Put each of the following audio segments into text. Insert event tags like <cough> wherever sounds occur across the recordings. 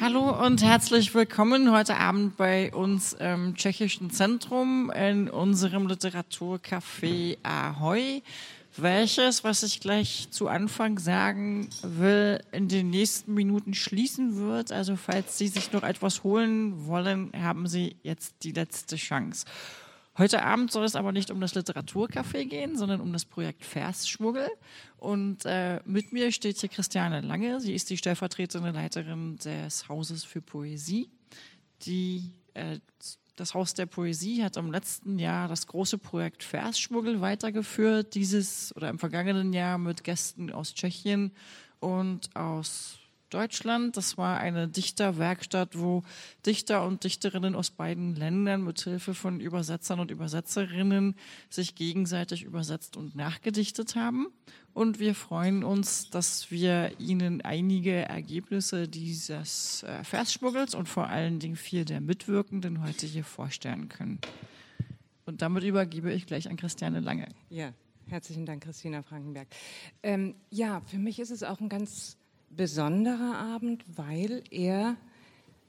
Hallo und herzlich willkommen heute Abend bei uns im Tschechischen Zentrum in unserem Literaturcafé Ahoy welches, was ich gleich zu Anfang sagen will, in den nächsten Minuten schließen wird. Also falls Sie sich noch etwas holen wollen, haben Sie jetzt die letzte Chance. Heute Abend soll es aber nicht um das Literaturcafé gehen, sondern um das Projekt Versschmuggel. Und äh, mit mir steht hier Christiane Lange. Sie ist die stellvertretende Leiterin des Hauses für Poesie, die äh, das Haus der Poesie hat im letzten Jahr das große Projekt Versschmuggel weitergeführt, dieses oder im vergangenen Jahr mit Gästen aus Tschechien und aus Deutschland. Das war eine Dichterwerkstatt, wo Dichter und Dichterinnen aus beiden Ländern mit Hilfe von Übersetzern und Übersetzerinnen sich gegenseitig übersetzt und nachgedichtet haben. Und wir freuen uns, dass wir Ihnen einige Ergebnisse dieses äh, Versschmuggels und vor allen Dingen vier der Mitwirkenden heute hier vorstellen können. Und damit übergebe ich gleich an Christiane Lange. Ja, herzlichen Dank, Christina Frankenberg. Ähm, ja, für mich ist es auch ein ganz besonderer Abend, weil er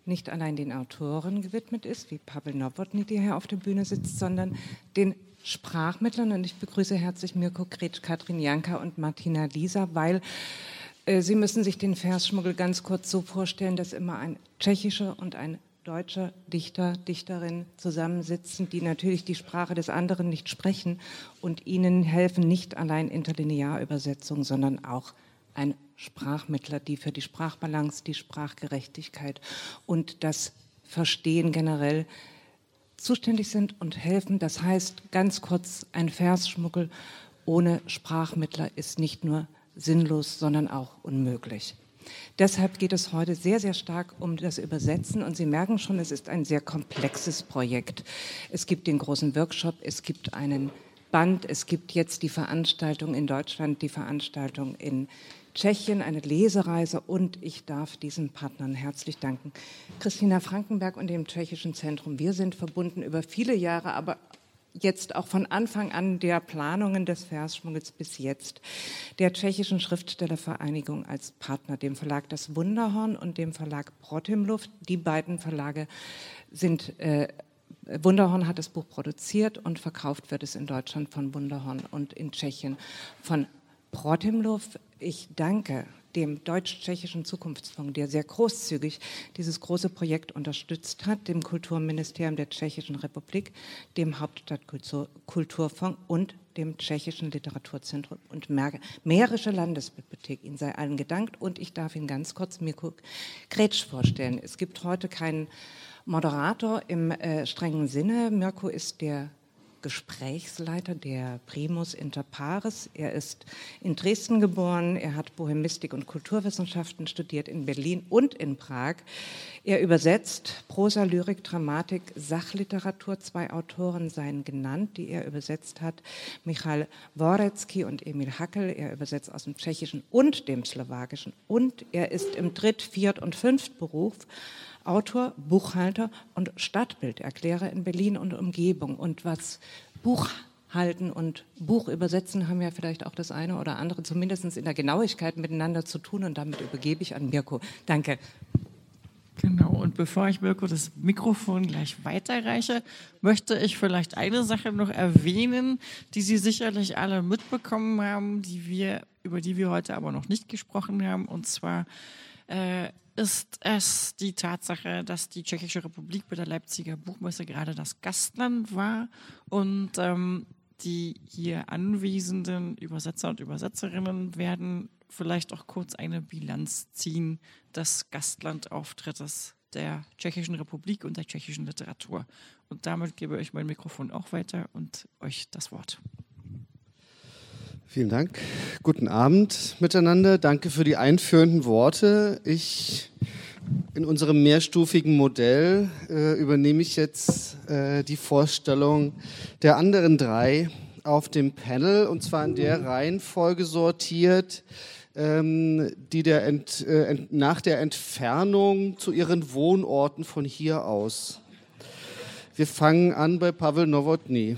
nicht allein den Autoren gewidmet ist, wie Pavel Nowotny, der hier auf der Bühne sitzt, sondern den Sprachmittlern. Und ich begrüße herzlich Mirko Kretsch, Katrin Janka und Martina Lisa, weil äh, Sie müssen sich den Versschmuggel ganz kurz so vorstellen, dass immer ein tschechischer und ein deutscher Dichter, Dichterin zusammensitzen, die natürlich die Sprache des anderen nicht sprechen und ihnen helfen nicht allein Interlinearübersetzung, sondern auch ein Sprachmittler, die für die Sprachbalance, die Sprachgerechtigkeit und das Verstehen generell zuständig sind und helfen. Das heißt, ganz kurz, ein Versschmuggel ohne Sprachmittler ist nicht nur sinnlos, sondern auch unmöglich. Deshalb geht es heute sehr, sehr stark um das Übersetzen. Und Sie merken schon, es ist ein sehr komplexes Projekt. Es gibt den großen Workshop, es gibt einen Band, es gibt jetzt die Veranstaltung in Deutschland, die Veranstaltung in Tschechien, eine Lesereise und ich darf diesen Partnern herzlich danken. Christina Frankenberg und dem Tschechischen Zentrum. Wir sind verbunden über viele Jahre, aber jetzt auch von Anfang an der Planungen des Versschmuggels bis jetzt der Tschechischen Schriftstellervereinigung als Partner, dem Verlag Das Wunderhorn und dem Verlag Protimluft. Die beiden Verlage sind äh, Wunderhorn hat das Buch produziert und verkauft wird es in Deutschland von Wunderhorn und in Tschechien von Protimluft. Ich danke dem Deutsch-Tschechischen Zukunftsfonds, der sehr großzügig dieses große Projekt unterstützt hat, dem Kulturministerium der Tschechischen Republik, dem Hauptstadtkulturfonds und dem Tschechischen Literaturzentrum und Mährische Landesbibliothek. Ihnen sei allen gedankt und ich darf Ihnen ganz kurz Mirko Kretsch vorstellen. Es gibt heute keinen Moderator im äh, strengen Sinne. Mirko ist der Gesprächsleiter der Primus Inter Pares. Er ist in Dresden geboren, er hat Bohemistik und Kulturwissenschaften studiert in Berlin und in Prag. Er übersetzt Prosa, Lyrik, Dramatik, Sachliteratur. Zwei Autoren seien genannt, die er übersetzt hat. Michal Worecki und Emil Hackel. Er übersetzt aus dem Tschechischen und dem Slowakischen. Und er ist im Dritt-, Viert- und Fünftberuf Autor, Buchhalter und Stadtbilderklärer in Berlin und Umgebung. Und was Buchhalten und Buch übersetzen haben ja vielleicht auch das eine oder andere, zumindest in der Genauigkeit miteinander zu tun. Und damit übergebe ich an Mirko. Danke. Genau, und bevor ich Mirko das Mikrofon gleich weiterreiche, möchte ich vielleicht eine Sache noch erwähnen, die Sie sicherlich alle mitbekommen haben, die wir, über die wir heute aber noch nicht gesprochen haben. Und zwar äh, ist es die Tatsache, dass die Tschechische Republik bei der Leipziger Buchmesse gerade das Gastland war und ähm, die hier anwesenden Übersetzer und Übersetzerinnen werden vielleicht auch kurz eine Bilanz ziehen des Gastlandauftrittes der Tschechischen Republik und der tschechischen Literatur. Und damit gebe ich mein Mikrofon auch weiter und euch das Wort. Vielen Dank. Guten Abend miteinander. Danke für die einführenden Worte. Ich in unserem mehrstufigen Modell äh, übernehme ich jetzt äh, die Vorstellung der anderen drei auf dem Panel und zwar in der Reihenfolge sortiert, ähm, die der Ent, äh, ent, nach der Entfernung zu ihren Wohnorten von hier aus. Wir fangen an bei Pavel Nowotny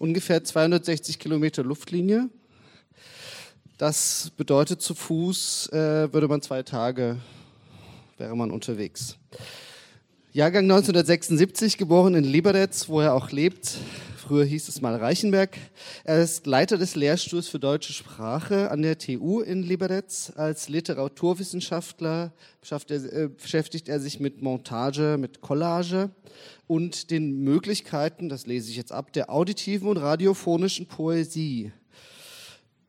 ungefähr 260 Kilometer Luftlinie. Das bedeutet, zu Fuß äh, würde man zwei Tage, wäre man unterwegs. Jahrgang 1976, geboren in Liberec, wo er auch lebt. Früher hieß es mal Reichenberg. Er ist Leiter des Lehrstuhls für deutsche Sprache an der TU in Liberec. Als Literaturwissenschaftler äh, beschäftigt er sich mit Montage, mit Collage und den Möglichkeiten, das lese ich jetzt ab, der auditiven und radiophonischen Poesie.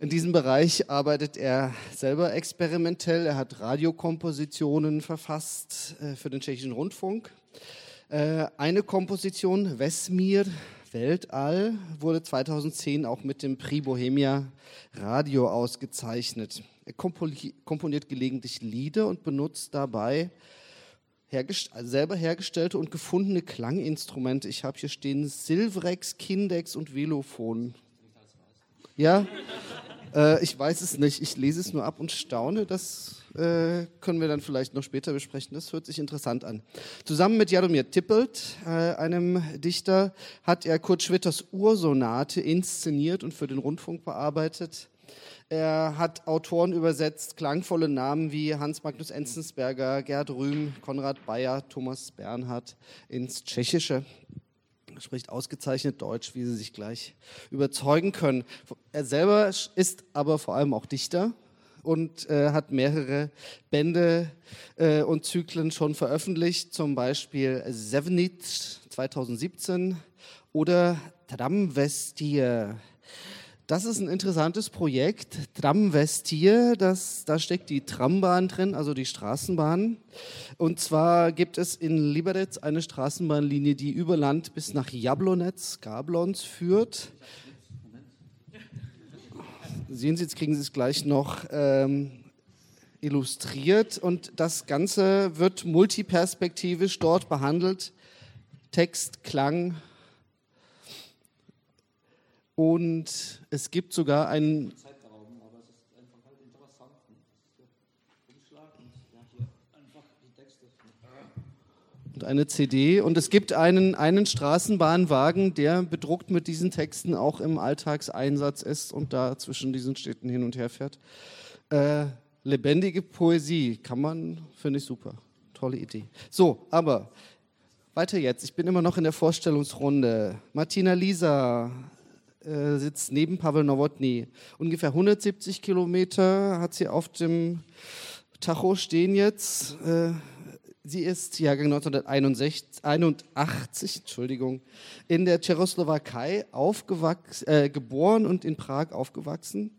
In diesem Bereich arbeitet er selber experimentell. Er hat Radiokompositionen verfasst äh, für den tschechischen Rundfunk. Äh, eine Komposition, Vesmir, Weltall, wurde 2010 auch mit dem Prix Bohemia Radio ausgezeichnet. Er komponiert gelegentlich Lieder und benutzt dabei hergest selber hergestellte und gefundene Klanginstrumente. Ich habe hier stehen Silvrex, Kindex und Velophon. Ja, äh, ich weiß es nicht. Ich lese es nur ab und staune. Das äh, können wir dann vielleicht noch später besprechen. Das hört sich interessant an. Zusammen mit Jaromir Tippelt, äh, einem Dichter, hat er Kurt Schwitters Ursonate inszeniert und für den Rundfunk bearbeitet. Er hat Autoren übersetzt, klangvolle Namen wie Hans Magnus Enzensberger, Gerd Rühm, Konrad Bayer, Thomas Bernhard ins Tschechische. Spricht ausgezeichnet Deutsch, wie Sie sich gleich überzeugen können. Er selber ist aber vor allem auch Dichter und äh, hat mehrere Bände äh, und Zyklen schon veröffentlicht, zum Beispiel Sevenit 2017 oder Tramvestir das ist ein interessantes Projekt. Tramvestir, das, da steckt die Trambahn drin, also die Straßenbahn. Und zwar gibt es in Liberec eine Straßenbahnlinie, die über Land bis nach Jablonec, Gablons führt. Sehen Sie, jetzt kriegen Sie es gleich noch ähm, illustriert. Und das Ganze wird multiperspektivisch dort behandelt. Text, Klang, und es gibt sogar einen. Und eine CD. Und es gibt einen, einen Straßenbahnwagen, der bedruckt mit diesen Texten auch im Alltagseinsatz ist und da zwischen diesen Städten hin und her fährt. Äh, lebendige Poesie kann man, finde ich super. Tolle Idee. So, aber weiter jetzt. Ich bin immer noch in der Vorstellungsrunde. Martina Lisa, äh, sitzt neben Pavel Nowotny. Ungefähr 170 Kilometer hat sie auf dem Tacho stehen jetzt. Äh, sie ist Jahrgang 1981, Entschuldigung, in der Tschechoslowakei aufgewachsen, äh, geboren und in Prag aufgewachsen.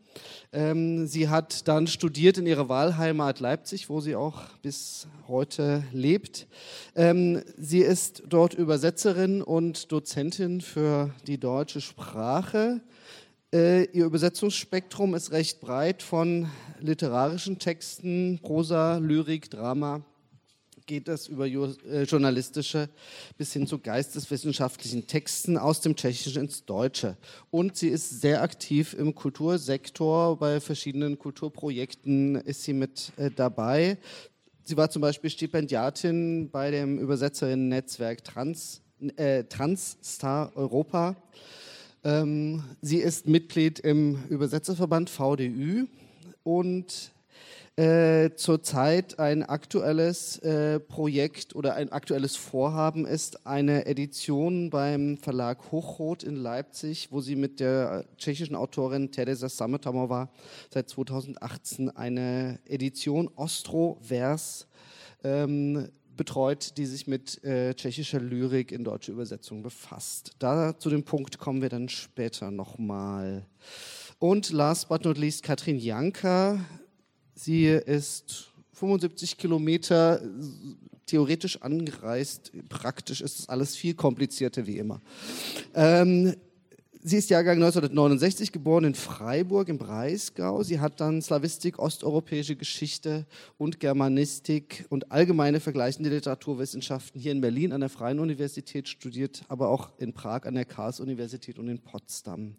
Ähm, sie hat dann studiert in ihrer Wahlheimat Leipzig, wo sie auch bis heute lebt. Ähm, sie ist dort Übersetzerin und Dozentin für die deutsche Sprache. Äh, ihr Übersetzungsspektrum ist recht breit von literarischen Texten, Prosa, Lyrik, Drama geht es über äh, journalistische bis hin zu geisteswissenschaftlichen Texten aus dem Tschechischen ins Deutsche. Und sie ist sehr aktiv im Kultursektor. Bei verschiedenen Kulturprojekten ist sie mit äh, dabei. Sie war zum Beispiel Stipendiatin bei dem Übersetzerinnen-Netzwerk Trans, äh, Transstar Europa. Ähm, sie ist Mitglied im Übersetzerverband VDÜ und äh, zurzeit ein aktuelles äh, Projekt oder ein aktuelles Vorhaben ist eine Edition beim Verlag Hochrot in Leipzig, wo sie mit der tschechischen Autorin Teresa Sametamova seit 2018 eine Edition Ostro-Vers ähm, betreut, die sich mit äh, tschechischer Lyrik in deutsche Übersetzung befasst. Da zu dem Punkt kommen wir dann später nochmal. Und last but not least Katrin Janka, Sie ist 75 Kilometer theoretisch angereist. Praktisch ist es alles viel komplizierter wie immer. Ähm, sie ist Jahrgang 1969 geboren in Freiburg im Breisgau. Sie hat dann Slawistik, osteuropäische Geschichte und Germanistik und allgemeine vergleichende Literaturwissenschaften hier in Berlin an der Freien Universität studiert, aber auch in Prag an der Karls-Universität und in Potsdam.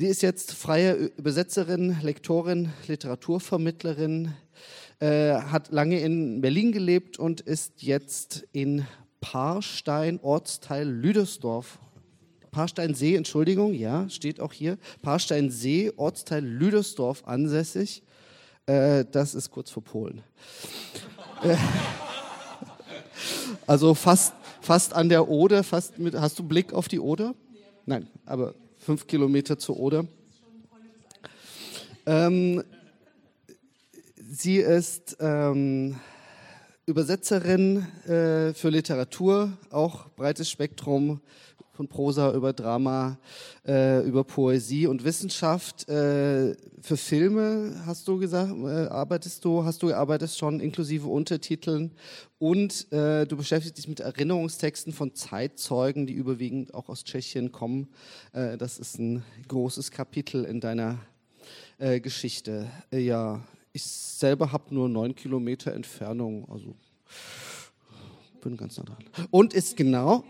Sie ist jetzt freie Übersetzerin, Lektorin, Literaturvermittlerin, äh, hat lange in Berlin gelebt und ist jetzt in Paarstein, Ortsteil Lüdersdorf, Parsteinsee, Entschuldigung, ja, steht auch hier. Parsteinsee, Ortsteil Lüdersdorf ansässig. Äh, das ist kurz vor Polen. Äh, <laughs> also fast, fast an der Oder, fast mit, hast du Blick auf die Oder? Nein, aber fünf Kilometer zur Oder. Ähm, sie ist ähm, Übersetzerin äh, für Literatur, auch breites Spektrum von Prosa über Drama, äh, über Poesie und Wissenschaft. Äh, für Filme hast du gesagt, äh, arbeitest du, hast du gearbeitet schon inklusive Untertiteln und äh, du beschäftigst dich mit Erinnerungstexten von Zeitzeugen, die überwiegend auch aus Tschechien kommen. Äh, das ist ein großes Kapitel in deiner Geschichte. ja, ich selber habe nur neun Kilometer Entfernung, also bin ganz nah dran. Und ist genau,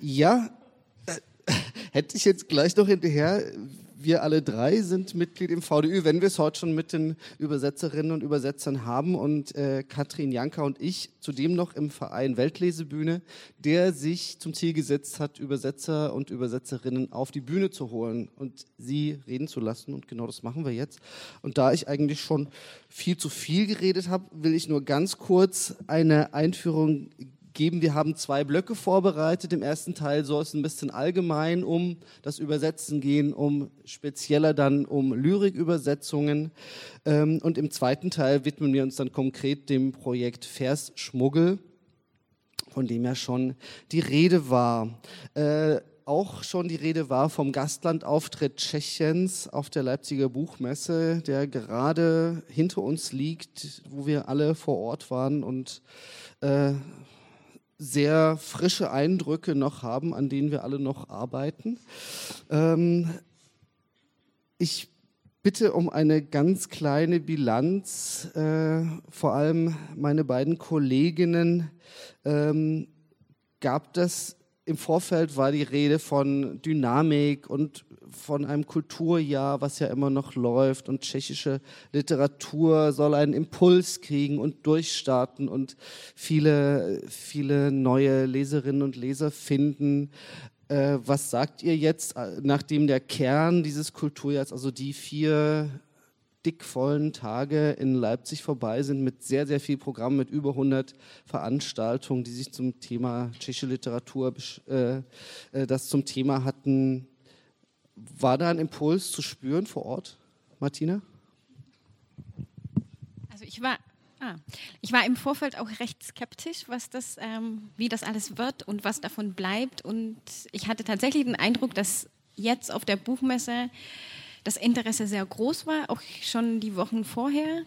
ja, äh, <laughs> hätte ich jetzt gleich noch hinterher, wir alle drei sind Mitglied im VDÜ, wenn wir es heute schon mit den Übersetzerinnen und Übersetzern haben und äh, Katrin Janka und ich zudem noch im Verein Weltlesebühne, der sich zum Ziel gesetzt hat, Übersetzer und Übersetzerinnen auf die Bühne zu holen und sie reden zu lassen und genau das machen wir jetzt. Und da ich eigentlich schon viel zu viel geredet habe, will ich nur ganz kurz eine Einführung geben. Wir haben zwei Blöcke vorbereitet. Im ersten Teil soll es ein bisschen allgemein um das Übersetzen gehen, um spezieller dann um Lyrikübersetzungen. Ähm, und im zweiten Teil widmen wir uns dann konkret dem Projekt Versschmuggel, von dem ja schon die Rede war. Äh, auch schon die Rede war vom Gastlandauftritt Tschechiens auf der Leipziger Buchmesse, der gerade hinter uns liegt, wo wir alle vor Ort waren und äh, sehr frische Eindrücke noch haben, an denen wir alle noch arbeiten. Ähm, ich bitte um eine ganz kleine Bilanz, äh, vor allem meine beiden Kolleginnen. Ähm, gab das im Vorfeld war die Rede von Dynamik und von einem Kulturjahr, was ja immer noch läuft und tschechische Literatur soll einen Impuls kriegen und durchstarten und viele, viele neue Leserinnen und Leser finden. Äh, was sagt ihr jetzt, äh, nachdem der Kern dieses Kulturjahrs, also die vier dickvollen Tage in Leipzig vorbei sind mit sehr, sehr viel Programm, mit über 100 Veranstaltungen, die sich zum Thema tschechische Literatur, äh, äh, das zum Thema hatten. War da ein Impuls zu spüren vor Ort, Martina? Also ich war, ah, ich war im Vorfeld auch recht skeptisch, was das, ähm, wie das alles wird und was davon bleibt. Und ich hatte tatsächlich den Eindruck, dass jetzt auf der Buchmesse das Interesse sehr groß war, auch schon die Wochen vorher,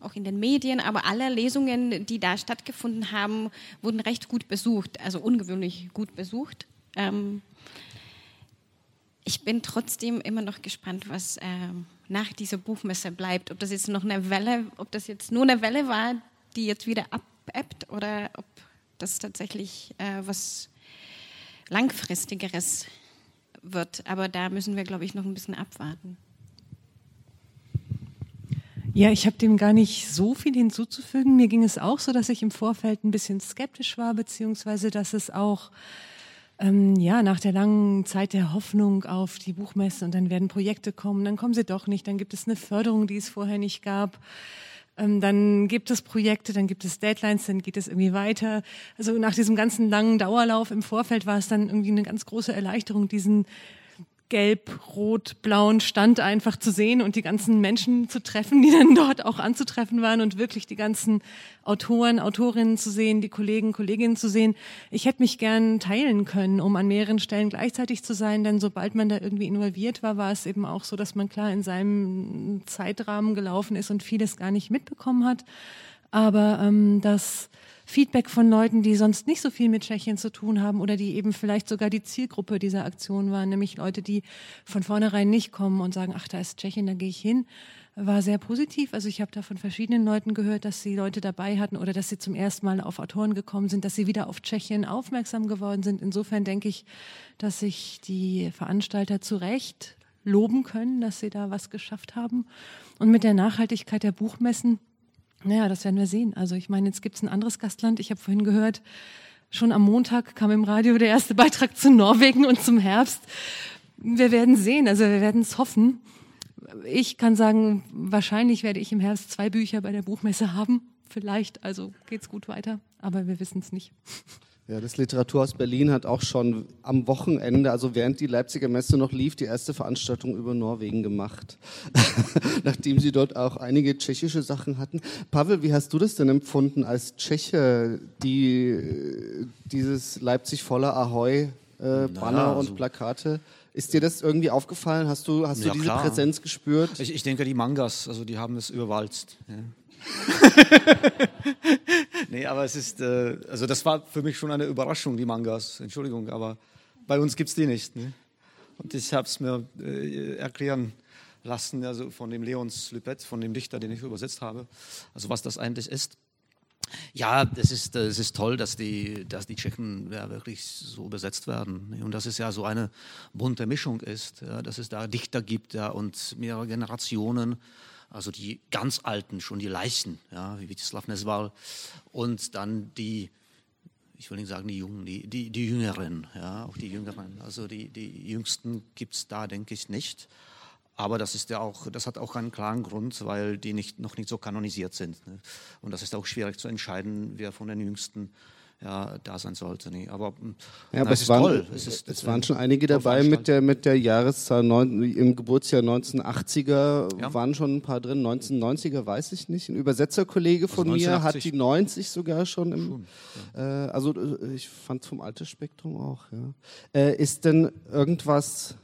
auch in den Medien, aber alle Lesungen, die da stattgefunden haben, wurden recht gut besucht, also ungewöhnlich gut besucht. Ähm, ich bin trotzdem immer noch gespannt, was ähm, nach dieser Buchmesse bleibt. Ob das jetzt noch eine Welle, ob das jetzt nur eine Welle war, die jetzt wieder abebbt oder ob das tatsächlich äh, was langfristigeres wird. Aber da müssen wir, glaube ich, noch ein bisschen abwarten. Ja, ich habe dem gar nicht so viel hinzuzufügen. Mir ging es auch so, dass ich im Vorfeld ein bisschen skeptisch war, beziehungsweise dass es auch ähm, ja nach der langen Zeit der Hoffnung auf die Buchmesse und dann werden Projekte kommen, dann kommen sie doch nicht, dann gibt es eine Förderung, die es vorher nicht gab. Ähm, dann gibt es Projekte, dann gibt es Deadlines, dann geht es irgendwie weiter. Also nach diesem ganzen langen Dauerlauf im Vorfeld war es dann irgendwie eine ganz große Erleichterung, diesen gelb-rot-blauen Stand einfach zu sehen und die ganzen Menschen zu treffen, die dann <laughs> dort auch anzutreffen waren und wirklich die ganzen Autoren, Autorinnen zu sehen, die Kollegen, Kolleginnen zu sehen. Ich hätte mich gern teilen können, um an mehreren Stellen gleichzeitig zu sein, denn sobald man da irgendwie involviert war, war es eben auch so, dass man klar in seinem Zeitrahmen gelaufen ist und vieles gar nicht mitbekommen hat. Aber ähm, das Feedback von Leuten, die sonst nicht so viel mit Tschechien zu tun haben oder die eben vielleicht sogar die Zielgruppe dieser Aktion waren, nämlich Leute, die von vornherein nicht kommen und sagen, ach, da ist Tschechien, da gehe ich hin, war sehr positiv. Also ich habe da von verschiedenen Leuten gehört, dass sie Leute dabei hatten oder dass sie zum ersten Mal auf Autoren gekommen sind, dass sie wieder auf Tschechien aufmerksam geworden sind. Insofern denke ich, dass sich die Veranstalter zu Recht loben können, dass sie da was geschafft haben. Und mit der Nachhaltigkeit der Buchmessen naja, das werden wir sehen. Also ich meine, jetzt gibt es ein anderes Gastland. Ich habe vorhin gehört, Schon am Montag kam im Radio der erste Beitrag zu Norwegen und zum Herbst. Wir werden sehen, also wir werden es hoffen. Ich kann sagen, wahrscheinlich werde ich im Herbst zwei Bücher bei der Buchmesse haben. Vielleicht, also geht's gut weiter, aber wir wissen es nicht. Ja, das Literaturhaus Berlin hat auch schon am Wochenende, also während die Leipziger Messe noch lief, die erste Veranstaltung über Norwegen gemacht. <laughs> Nachdem sie dort auch einige tschechische Sachen hatten. Pavel, wie hast du das denn empfunden als Tscheche, die dieses Leipzig voller Ahoi äh, Banner naja, also und Plakate? Ist dir das irgendwie aufgefallen? Hast du, hast ja, du diese klar. Präsenz gespürt? Ich, ich, denke, die Mangas, also die haben es überwalzt. Ja. <laughs> nee, aber es ist, äh, also das war für mich schon eine Überraschung, die Mangas. Entschuldigung, aber bei uns gibt es die nicht. Ne? Und ich habe es mir äh, erklären lassen, also von dem Leons Lüpet, von dem Dichter, den ich übersetzt habe, also was das eigentlich ist. Ja, es ist, es ist toll, dass die, dass die Tschechen ja, wirklich so besetzt werden. Ne? Und dass es ja so eine bunte Mischung ist, ja, dass es da Dichter gibt ja, und mehrere Generationen also die ganz Alten, schon die Leichen, ja, wie Vítězslav Nesval, und dann die, ich will nicht sagen die Jungen, die, die, die Jüngeren, ja, auch die Jüngeren. Also die, die Jüngsten gibt es da, denke ich, nicht. Aber das ist ja auch, das hat auch einen klaren Grund, weil die nicht, noch nicht so kanonisiert sind. Ne? Und das ist auch schwierig zu entscheiden, wer von den Jüngsten ja, da sein sollte. Nee. Aber, hm, ja, aber es, waren, toll. Es, ist, es waren schon einige dabei mit der, mit der Jahreszahl neun, im Geburtsjahr 1980er, ja. waren schon ein paar drin. 1990er weiß ich nicht. Ein Übersetzerkollege von also mir hat die 90 sogar schon. Im, schon, ja. äh, also äh, ich fand vom Altersspektrum auch. Ja. Äh, ist denn irgendwas...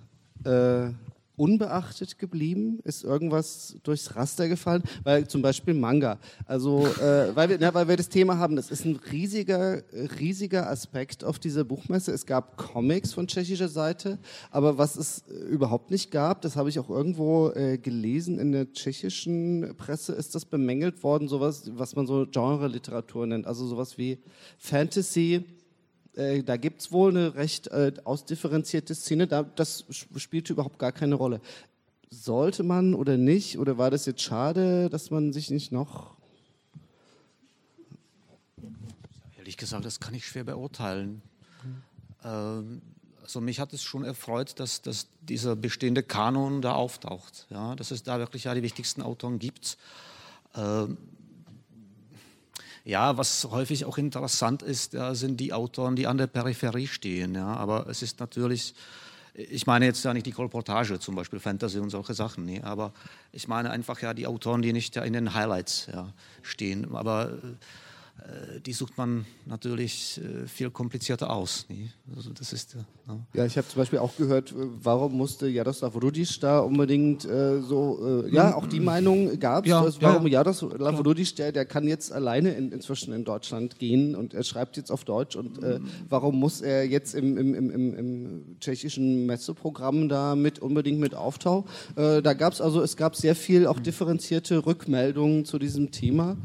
Äh, unbeachtet geblieben? Ist irgendwas durchs Raster gefallen? Weil zum Beispiel Manga. Also, äh, weil, wir, ja, weil wir das Thema haben, das ist ein riesiger, riesiger Aspekt auf dieser Buchmesse. Es gab Comics von tschechischer Seite, aber was es überhaupt nicht gab, das habe ich auch irgendwo äh, gelesen in der tschechischen Presse, ist das bemängelt worden, sowas, was man so Genre-Literatur nennt. Also sowas wie Fantasy, äh, da gibt es wohl eine recht äh, ausdifferenzierte Szene, da, das spielte überhaupt gar keine Rolle. Sollte man oder nicht, oder war das jetzt schade, dass man sich nicht noch... Ehrlich gesagt, das kann ich schwer beurteilen. Ähm, also mich hat es schon erfreut, dass, dass dieser bestehende Kanon da auftaucht, ja, dass es da wirklich ja die wichtigsten Autoren gibt. Ähm, ja, was häufig auch interessant ist, ja, sind die Autoren, die an der Peripherie stehen. Ja. Aber es ist natürlich, ich meine jetzt ja nicht die Kolportage, zum Beispiel Fantasy und solche Sachen, nee, aber ich meine einfach ja die Autoren, die nicht ja in den Highlights ja, stehen. Aber äh, die sucht man natürlich äh, viel komplizierter aus. Also das ist, ja. ja, ich habe zum Beispiel auch gehört, äh, warum musste Jaroslav Rudic da unbedingt äh, so, äh, ja, auch die Meinung gab es, ja, warum ja, Jaroslav Rudic, der, der kann jetzt alleine in, inzwischen in Deutschland gehen und er schreibt jetzt auf Deutsch und äh, warum muss er jetzt im, im, im, im, im tschechischen Messeprogramm da mit unbedingt mit auftauchen? da gab es also, es gab sehr viel auch differenzierte Rückmeldungen zu diesem Thema.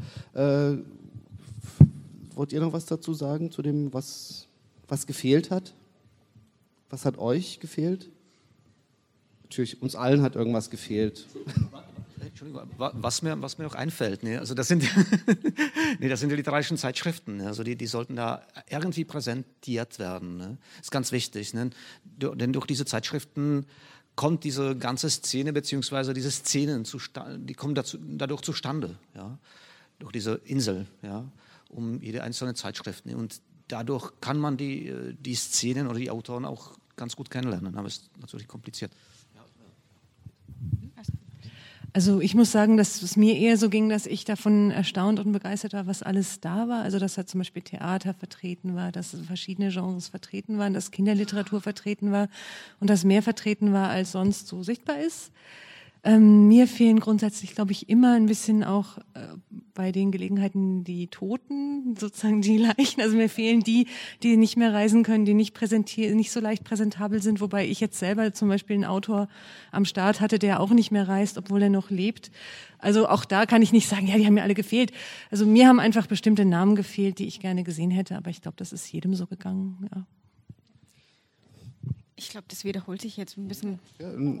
Wollt ihr noch was dazu sagen, zu dem, was, was gefehlt hat? Was hat euch gefehlt? Natürlich, uns allen hat irgendwas gefehlt. Entschuldigung, was mir, was mir auch einfällt, ne? also das sind, <laughs> nee, das sind die literarischen Zeitschriften, ne? also die, die sollten da irgendwie präsentiert werden. Ne? ist ganz wichtig, ne? denn durch diese Zeitschriften kommt diese ganze Szene beziehungsweise diese Szenen zustande, die kommen dazu, dadurch zustande, ja? durch diese Insel. Ja? Um jede einzelne Zeitschrift. Und dadurch kann man die, äh, die Szenen oder die Autoren auch ganz gut kennenlernen, aber es ist natürlich kompliziert. Also ich muss sagen, dass es mir eher so ging, dass ich davon erstaunt und begeistert war, was alles da war. Also dass da zum Beispiel Theater vertreten war, dass verschiedene Genres vertreten waren, dass Kinderliteratur vertreten war und dass mehr vertreten war, als sonst so sichtbar ist. Ähm, mir fehlen grundsätzlich, glaube ich, immer ein bisschen auch äh, bei den Gelegenheiten die Toten, sozusagen die <laughs> Leichen. Also mir fehlen die, die nicht mehr reisen können, die nicht präsentieren, nicht so leicht präsentabel sind. Wobei ich jetzt selber zum Beispiel einen Autor am Start hatte, der auch nicht mehr reist, obwohl er noch lebt. Also auch da kann ich nicht sagen, ja, die haben mir alle gefehlt. Also mir haben einfach bestimmte Namen gefehlt, die ich gerne gesehen hätte. Aber ich glaube, das ist jedem so gegangen. Ja. Ich glaube, das wiederholt sich jetzt ein bisschen.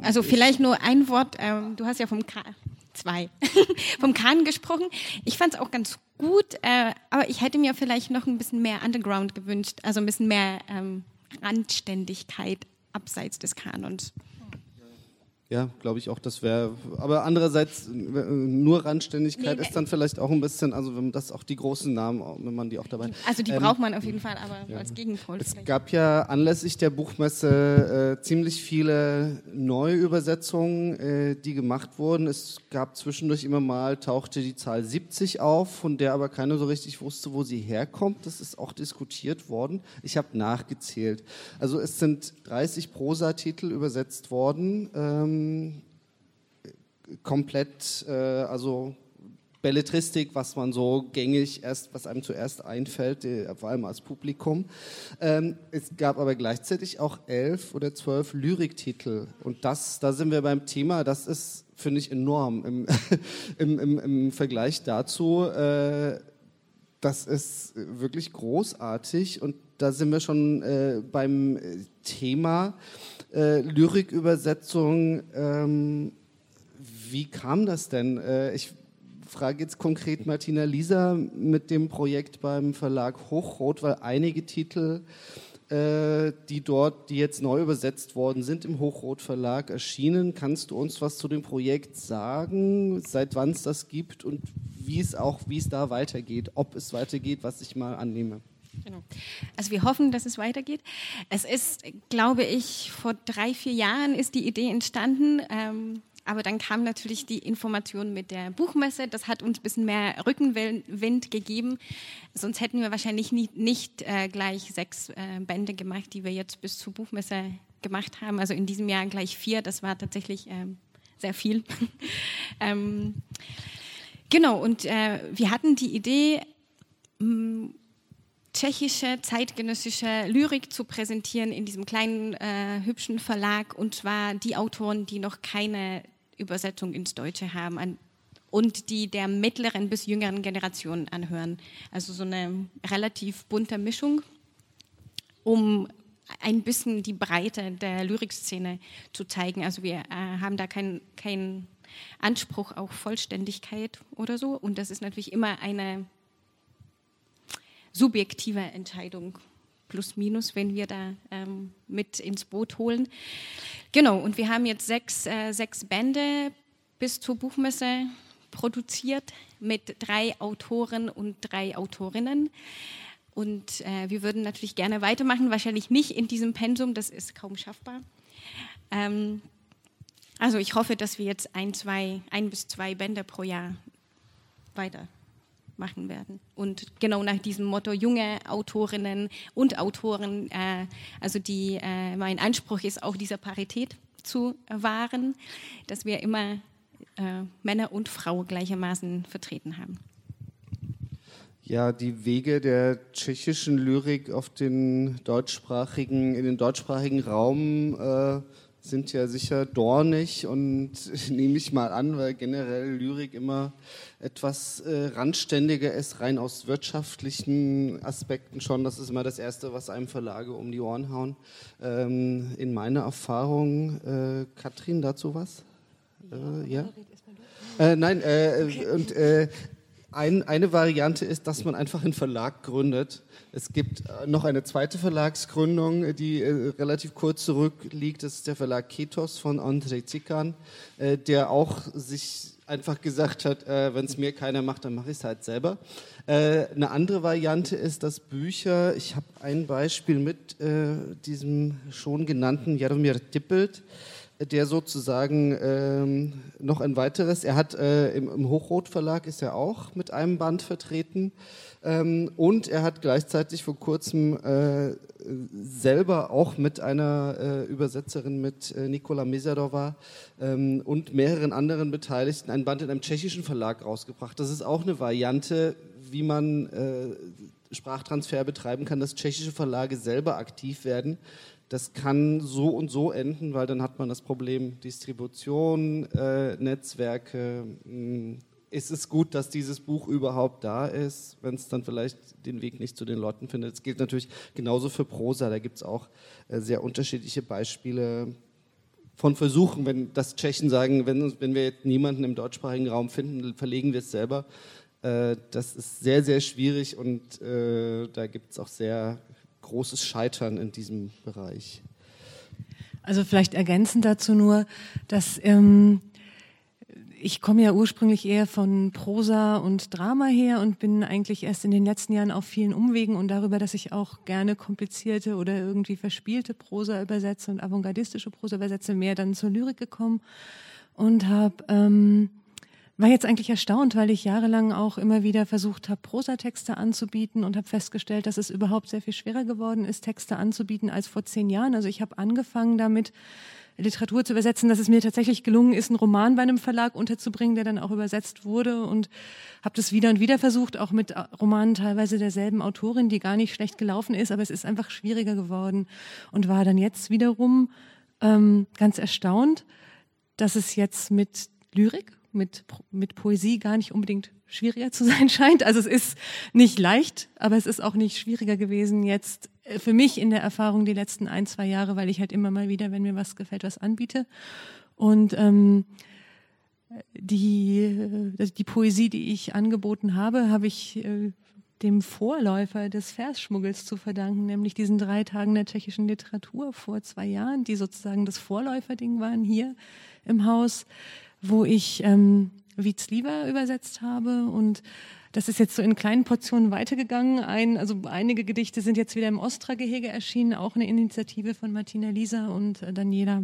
Also vielleicht nur ein Wort. Ähm, du hast ja vom K zwei <laughs> vom Kahn gesprochen. Ich fand es auch ganz gut, äh, aber ich hätte mir vielleicht noch ein bisschen mehr Underground gewünscht, also ein bisschen mehr ähm, Randständigkeit abseits des Kanons. Ja, glaube ich auch, das wäre. Aber andererseits, nur Randständigkeit Nee, ist dann vielleicht auch ein bisschen, also wenn das auch die großen Namen, wenn man die auch dabei. Also die Ähm, braucht man auf jeden Fall, aber als Gegenpol Es vielleicht. gab ja anlässlich der Buchmesse äh, ziemlich viele Neuübersetzungen, äh, die gemacht wurden. Es gab zwischendurch immer mal, tauchte die Zahl 70 auf, von der aber keiner so richtig wusste, wo sie herkommt. Das ist auch diskutiert worden. Ich habe nachgezählt. Also es sind 30 Prosatitel übersetzt worden. Ähm, komplett, äh, also Belletristik, was man so gängig erst, was einem zuerst einfällt, äh, vor allem als Publikum. Ähm, es gab aber gleichzeitig auch elf oder zwölf Lyriktitel. Und das, da sind wir beim Thema, das ist, finde ich, enorm im, <laughs> im, im, im Vergleich dazu. Äh, das ist wirklich großartig und da sind wir schon äh, beim äh, Thema äh, Lyrikübersetzung. Ähm, wie kam das denn? Äh, ich frage jetzt konkret Martina Lisa mit dem Projekt beim Verlag Hochrot, weil einige Titel, äh, die dort, die jetzt neu übersetzt worden sind, im Hochrot Verlag erschienen. Kannst du uns was zu dem Projekt sagen, seit wann es das gibt und wie es auch, wie es da weitergeht, ob es weitergeht, was ich mal annehme? Genau. Also wir hoffen, dass es weitergeht. Es ist, glaube ich, vor drei, vier Jahren ist die Idee entstanden. Ähm, aber dann kam natürlich die Information mit der Buchmesse. Das hat uns ein bisschen mehr Rückenwind gegeben. Sonst hätten wir wahrscheinlich nie, nicht äh, gleich sechs äh, Bände gemacht, die wir jetzt bis zur Buchmesse gemacht haben. Also in diesem Jahr gleich vier. Das war tatsächlich ähm, sehr viel. <laughs> ähm, genau, und äh, wir hatten die Idee, tschechische zeitgenössische Lyrik zu präsentieren in diesem kleinen äh, hübschen Verlag und zwar die Autoren, die noch keine Übersetzung ins Deutsche haben an, und die der mittleren bis jüngeren Generation anhören. Also so eine relativ bunte Mischung, um ein bisschen die Breite der Lyrikszene zu zeigen. Also wir äh, haben da keinen kein Anspruch auf Vollständigkeit oder so und das ist natürlich immer eine subjektive Entscheidung plus minus, wenn wir da ähm, mit ins Boot holen. Genau, und wir haben jetzt sechs, äh, sechs Bände bis zur Buchmesse produziert mit drei Autoren und drei Autorinnen. Und äh, wir würden natürlich gerne weitermachen, wahrscheinlich nicht in diesem Pensum, das ist kaum schaffbar. Ähm, also ich hoffe, dass wir jetzt ein, zwei, ein bis zwei Bände pro Jahr weiter machen werden. Und genau nach diesem Motto junge Autorinnen und Autoren, äh, also die, äh, mein Anspruch ist auch dieser Parität zu wahren, dass wir immer äh, Männer und Frau gleichermaßen vertreten haben. Ja, die Wege der tschechischen Lyrik auf den deutschsprachigen, in den deutschsprachigen Raum äh, sind ja sicher dornig und <laughs> nehme ich mal an, weil generell Lyrik immer etwas äh, randständiger ist, rein aus wirtschaftlichen Aspekten schon. Das ist immer das Erste, was einem Verlage um die Ohren hauen. Ähm, in meiner Erfahrung, äh, Katrin, dazu was? Äh, ja? Äh, nein, äh, und äh, ein, eine Variante ist, dass man einfach einen Verlag gründet. Es gibt äh, noch eine zweite Verlagsgründung, die äh, relativ kurz zurückliegt. Das ist der Verlag Ketos von Andrei Zikan, äh, der auch sich einfach gesagt hat, wenn es mir keiner macht, dann mache ich es halt selber. Eine andere Variante ist, dass Bücher, ich habe ein Beispiel mit diesem schon genannten Jaromir Tippelt, der sozusagen ähm, noch ein weiteres, er hat äh, im, im Hochrot Verlag ist er auch mit einem Band vertreten ähm, und er hat gleichzeitig vor kurzem äh, selber auch mit einer äh, Übersetzerin, mit äh, Nikola Mesadova ähm, und mehreren anderen Beteiligten ein Band in einem tschechischen Verlag rausgebracht. Das ist auch eine Variante, wie man äh, Sprachtransfer betreiben kann, dass tschechische Verlage selber aktiv werden das kann so und so enden, weil dann hat man das Problem Distribution, äh, Netzwerke. Mh, ist es gut, dass dieses Buch überhaupt da ist, wenn es dann vielleicht den Weg nicht zu den Leuten findet? Das gilt natürlich genauso für Prosa. Da gibt es auch äh, sehr unterschiedliche Beispiele von Versuchen, wenn das Tschechen sagen, wenn, wenn wir jetzt niemanden im deutschsprachigen Raum finden, verlegen wir es selber. Äh, das ist sehr, sehr schwierig und äh, da gibt es auch sehr großes Scheitern in diesem Bereich. Also vielleicht ergänzend dazu nur, dass ähm, ich komme ja ursprünglich eher von Prosa und Drama her und bin eigentlich erst in den letzten Jahren auf vielen Umwegen und darüber, dass ich auch gerne komplizierte oder irgendwie verspielte Prosa übersetze und avantgardistische Prosa übersetze, mehr dann zur Lyrik gekommen und habe ähm, war jetzt eigentlich erstaunt, weil ich jahrelang auch immer wieder versucht habe, Prosatexte anzubieten und habe festgestellt, dass es überhaupt sehr viel schwerer geworden ist, Texte anzubieten als vor zehn Jahren. Also ich habe angefangen damit, Literatur zu übersetzen, dass es mir tatsächlich gelungen ist, einen Roman bei einem Verlag unterzubringen, der dann auch übersetzt wurde und habe das wieder und wieder versucht, auch mit Romanen teilweise derselben Autorin, die gar nicht schlecht gelaufen ist, aber es ist einfach schwieriger geworden und war dann jetzt wiederum ähm, ganz erstaunt, dass es jetzt mit Lyrik, mit, mit Poesie gar nicht unbedingt schwieriger zu <laughs> sein scheint. Also es ist nicht leicht, aber es ist auch nicht schwieriger gewesen jetzt äh, für mich in der Erfahrung die letzten ein, zwei Jahre, weil ich halt immer mal wieder, wenn mir was gefällt, was anbiete. Und ähm, die, äh, die Poesie, die ich angeboten habe, habe ich äh, dem Vorläufer des Versschmuggels zu verdanken, nämlich diesen drei Tagen der tschechischen Literatur vor zwei Jahren, die sozusagen das Vorläuferding waren hier im Haus, wo ich ähm, Witzlieber übersetzt habe und das ist jetzt so in kleinen Portionen weitergegangen. Ein, also einige Gedichte sind jetzt wieder im Ostra-Gehege erschienen, auch eine Initiative von Martina Lisa und äh, Daniela,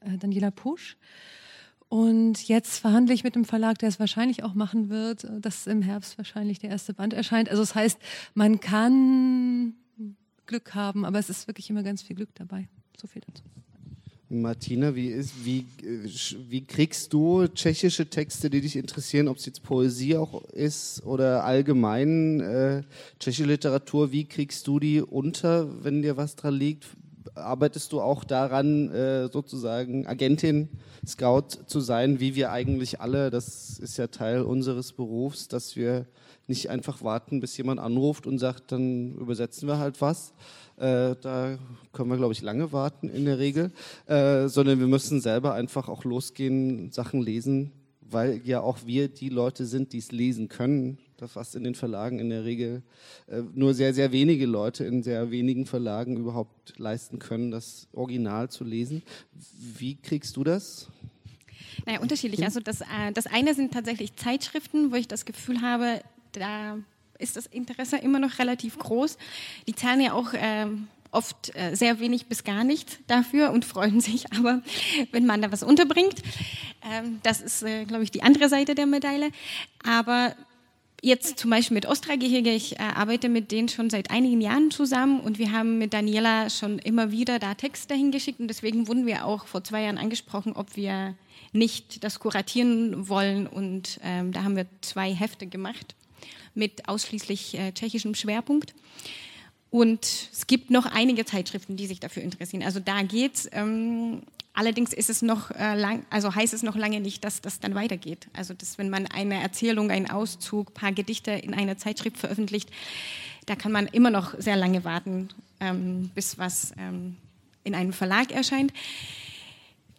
äh, Daniela Pusch. Und jetzt verhandle ich mit dem Verlag, der es wahrscheinlich auch machen wird, äh, dass im Herbst wahrscheinlich der erste Band erscheint. Also das heißt, man kann Glück haben, aber es ist wirklich immer ganz viel Glück dabei. So viel dazu. Martina, wie, ist, wie, wie kriegst du tschechische Texte, die dich interessieren, ob es jetzt Poesie auch ist oder allgemein äh, tschechische Literatur, wie kriegst du die unter, wenn dir was dran liegt? Arbeitest du auch daran, äh, sozusagen Agentin, Scout zu sein, wie wir eigentlich alle, das ist ja Teil unseres Berufs, dass wir nicht einfach warten, bis jemand anruft und sagt, dann übersetzen wir halt was, äh, da können wir, glaube ich, lange warten in der Regel, äh, sondern wir müssen selber einfach auch losgehen, Sachen lesen, weil ja auch wir die Leute sind, die es lesen können. Das was in den Verlagen in der Regel äh, nur sehr, sehr wenige Leute in sehr wenigen Verlagen überhaupt leisten können, das Original zu lesen. Wie kriegst du das? Naja, unterschiedlich. Also das, äh, das eine sind tatsächlich Zeitschriften, wo ich das Gefühl habe, da ist das Interesse immer noch relativ groß. Die zahlen ja auch äh, oft äh, sehr wenig bis gar nicht dafür und freuen <laughs> sich aber, wenn man da was unterbringt. Ähm, das ist, äh, glaube ich, die andere Seite der Medaille. Aber jetzt zum Beispiel mit Ostra-Gehege, ich äh, arbeite mit denen schon seit einigen Jahren zusammen und wir haben mit Daniela schon immer wieder da Texte hingeschickt und deswegen wurden wir auch vor zwei Jahren angesprochen, ob wir nicht das kuratieren wollen und ähm, da haben wir zwei Hefte gemacht mit ausschließlich äh, tschechischem Schwerpunkt. Und es gibt noch einige Zeitschriften, die sich dafür interessieren. Also da geht's. Ähm, allerdings ist es noch äh, lang, also heißt es noch lange nicht, dass das dann weitergeht. Also dass wenn man eine Erzählung, einen Auszug, paar Gedichte in einer Zeitschrift veröffentlicht, da kann man immer noch sehr lange warten, ähm, bis was ähm, in einem Verlag erscheint.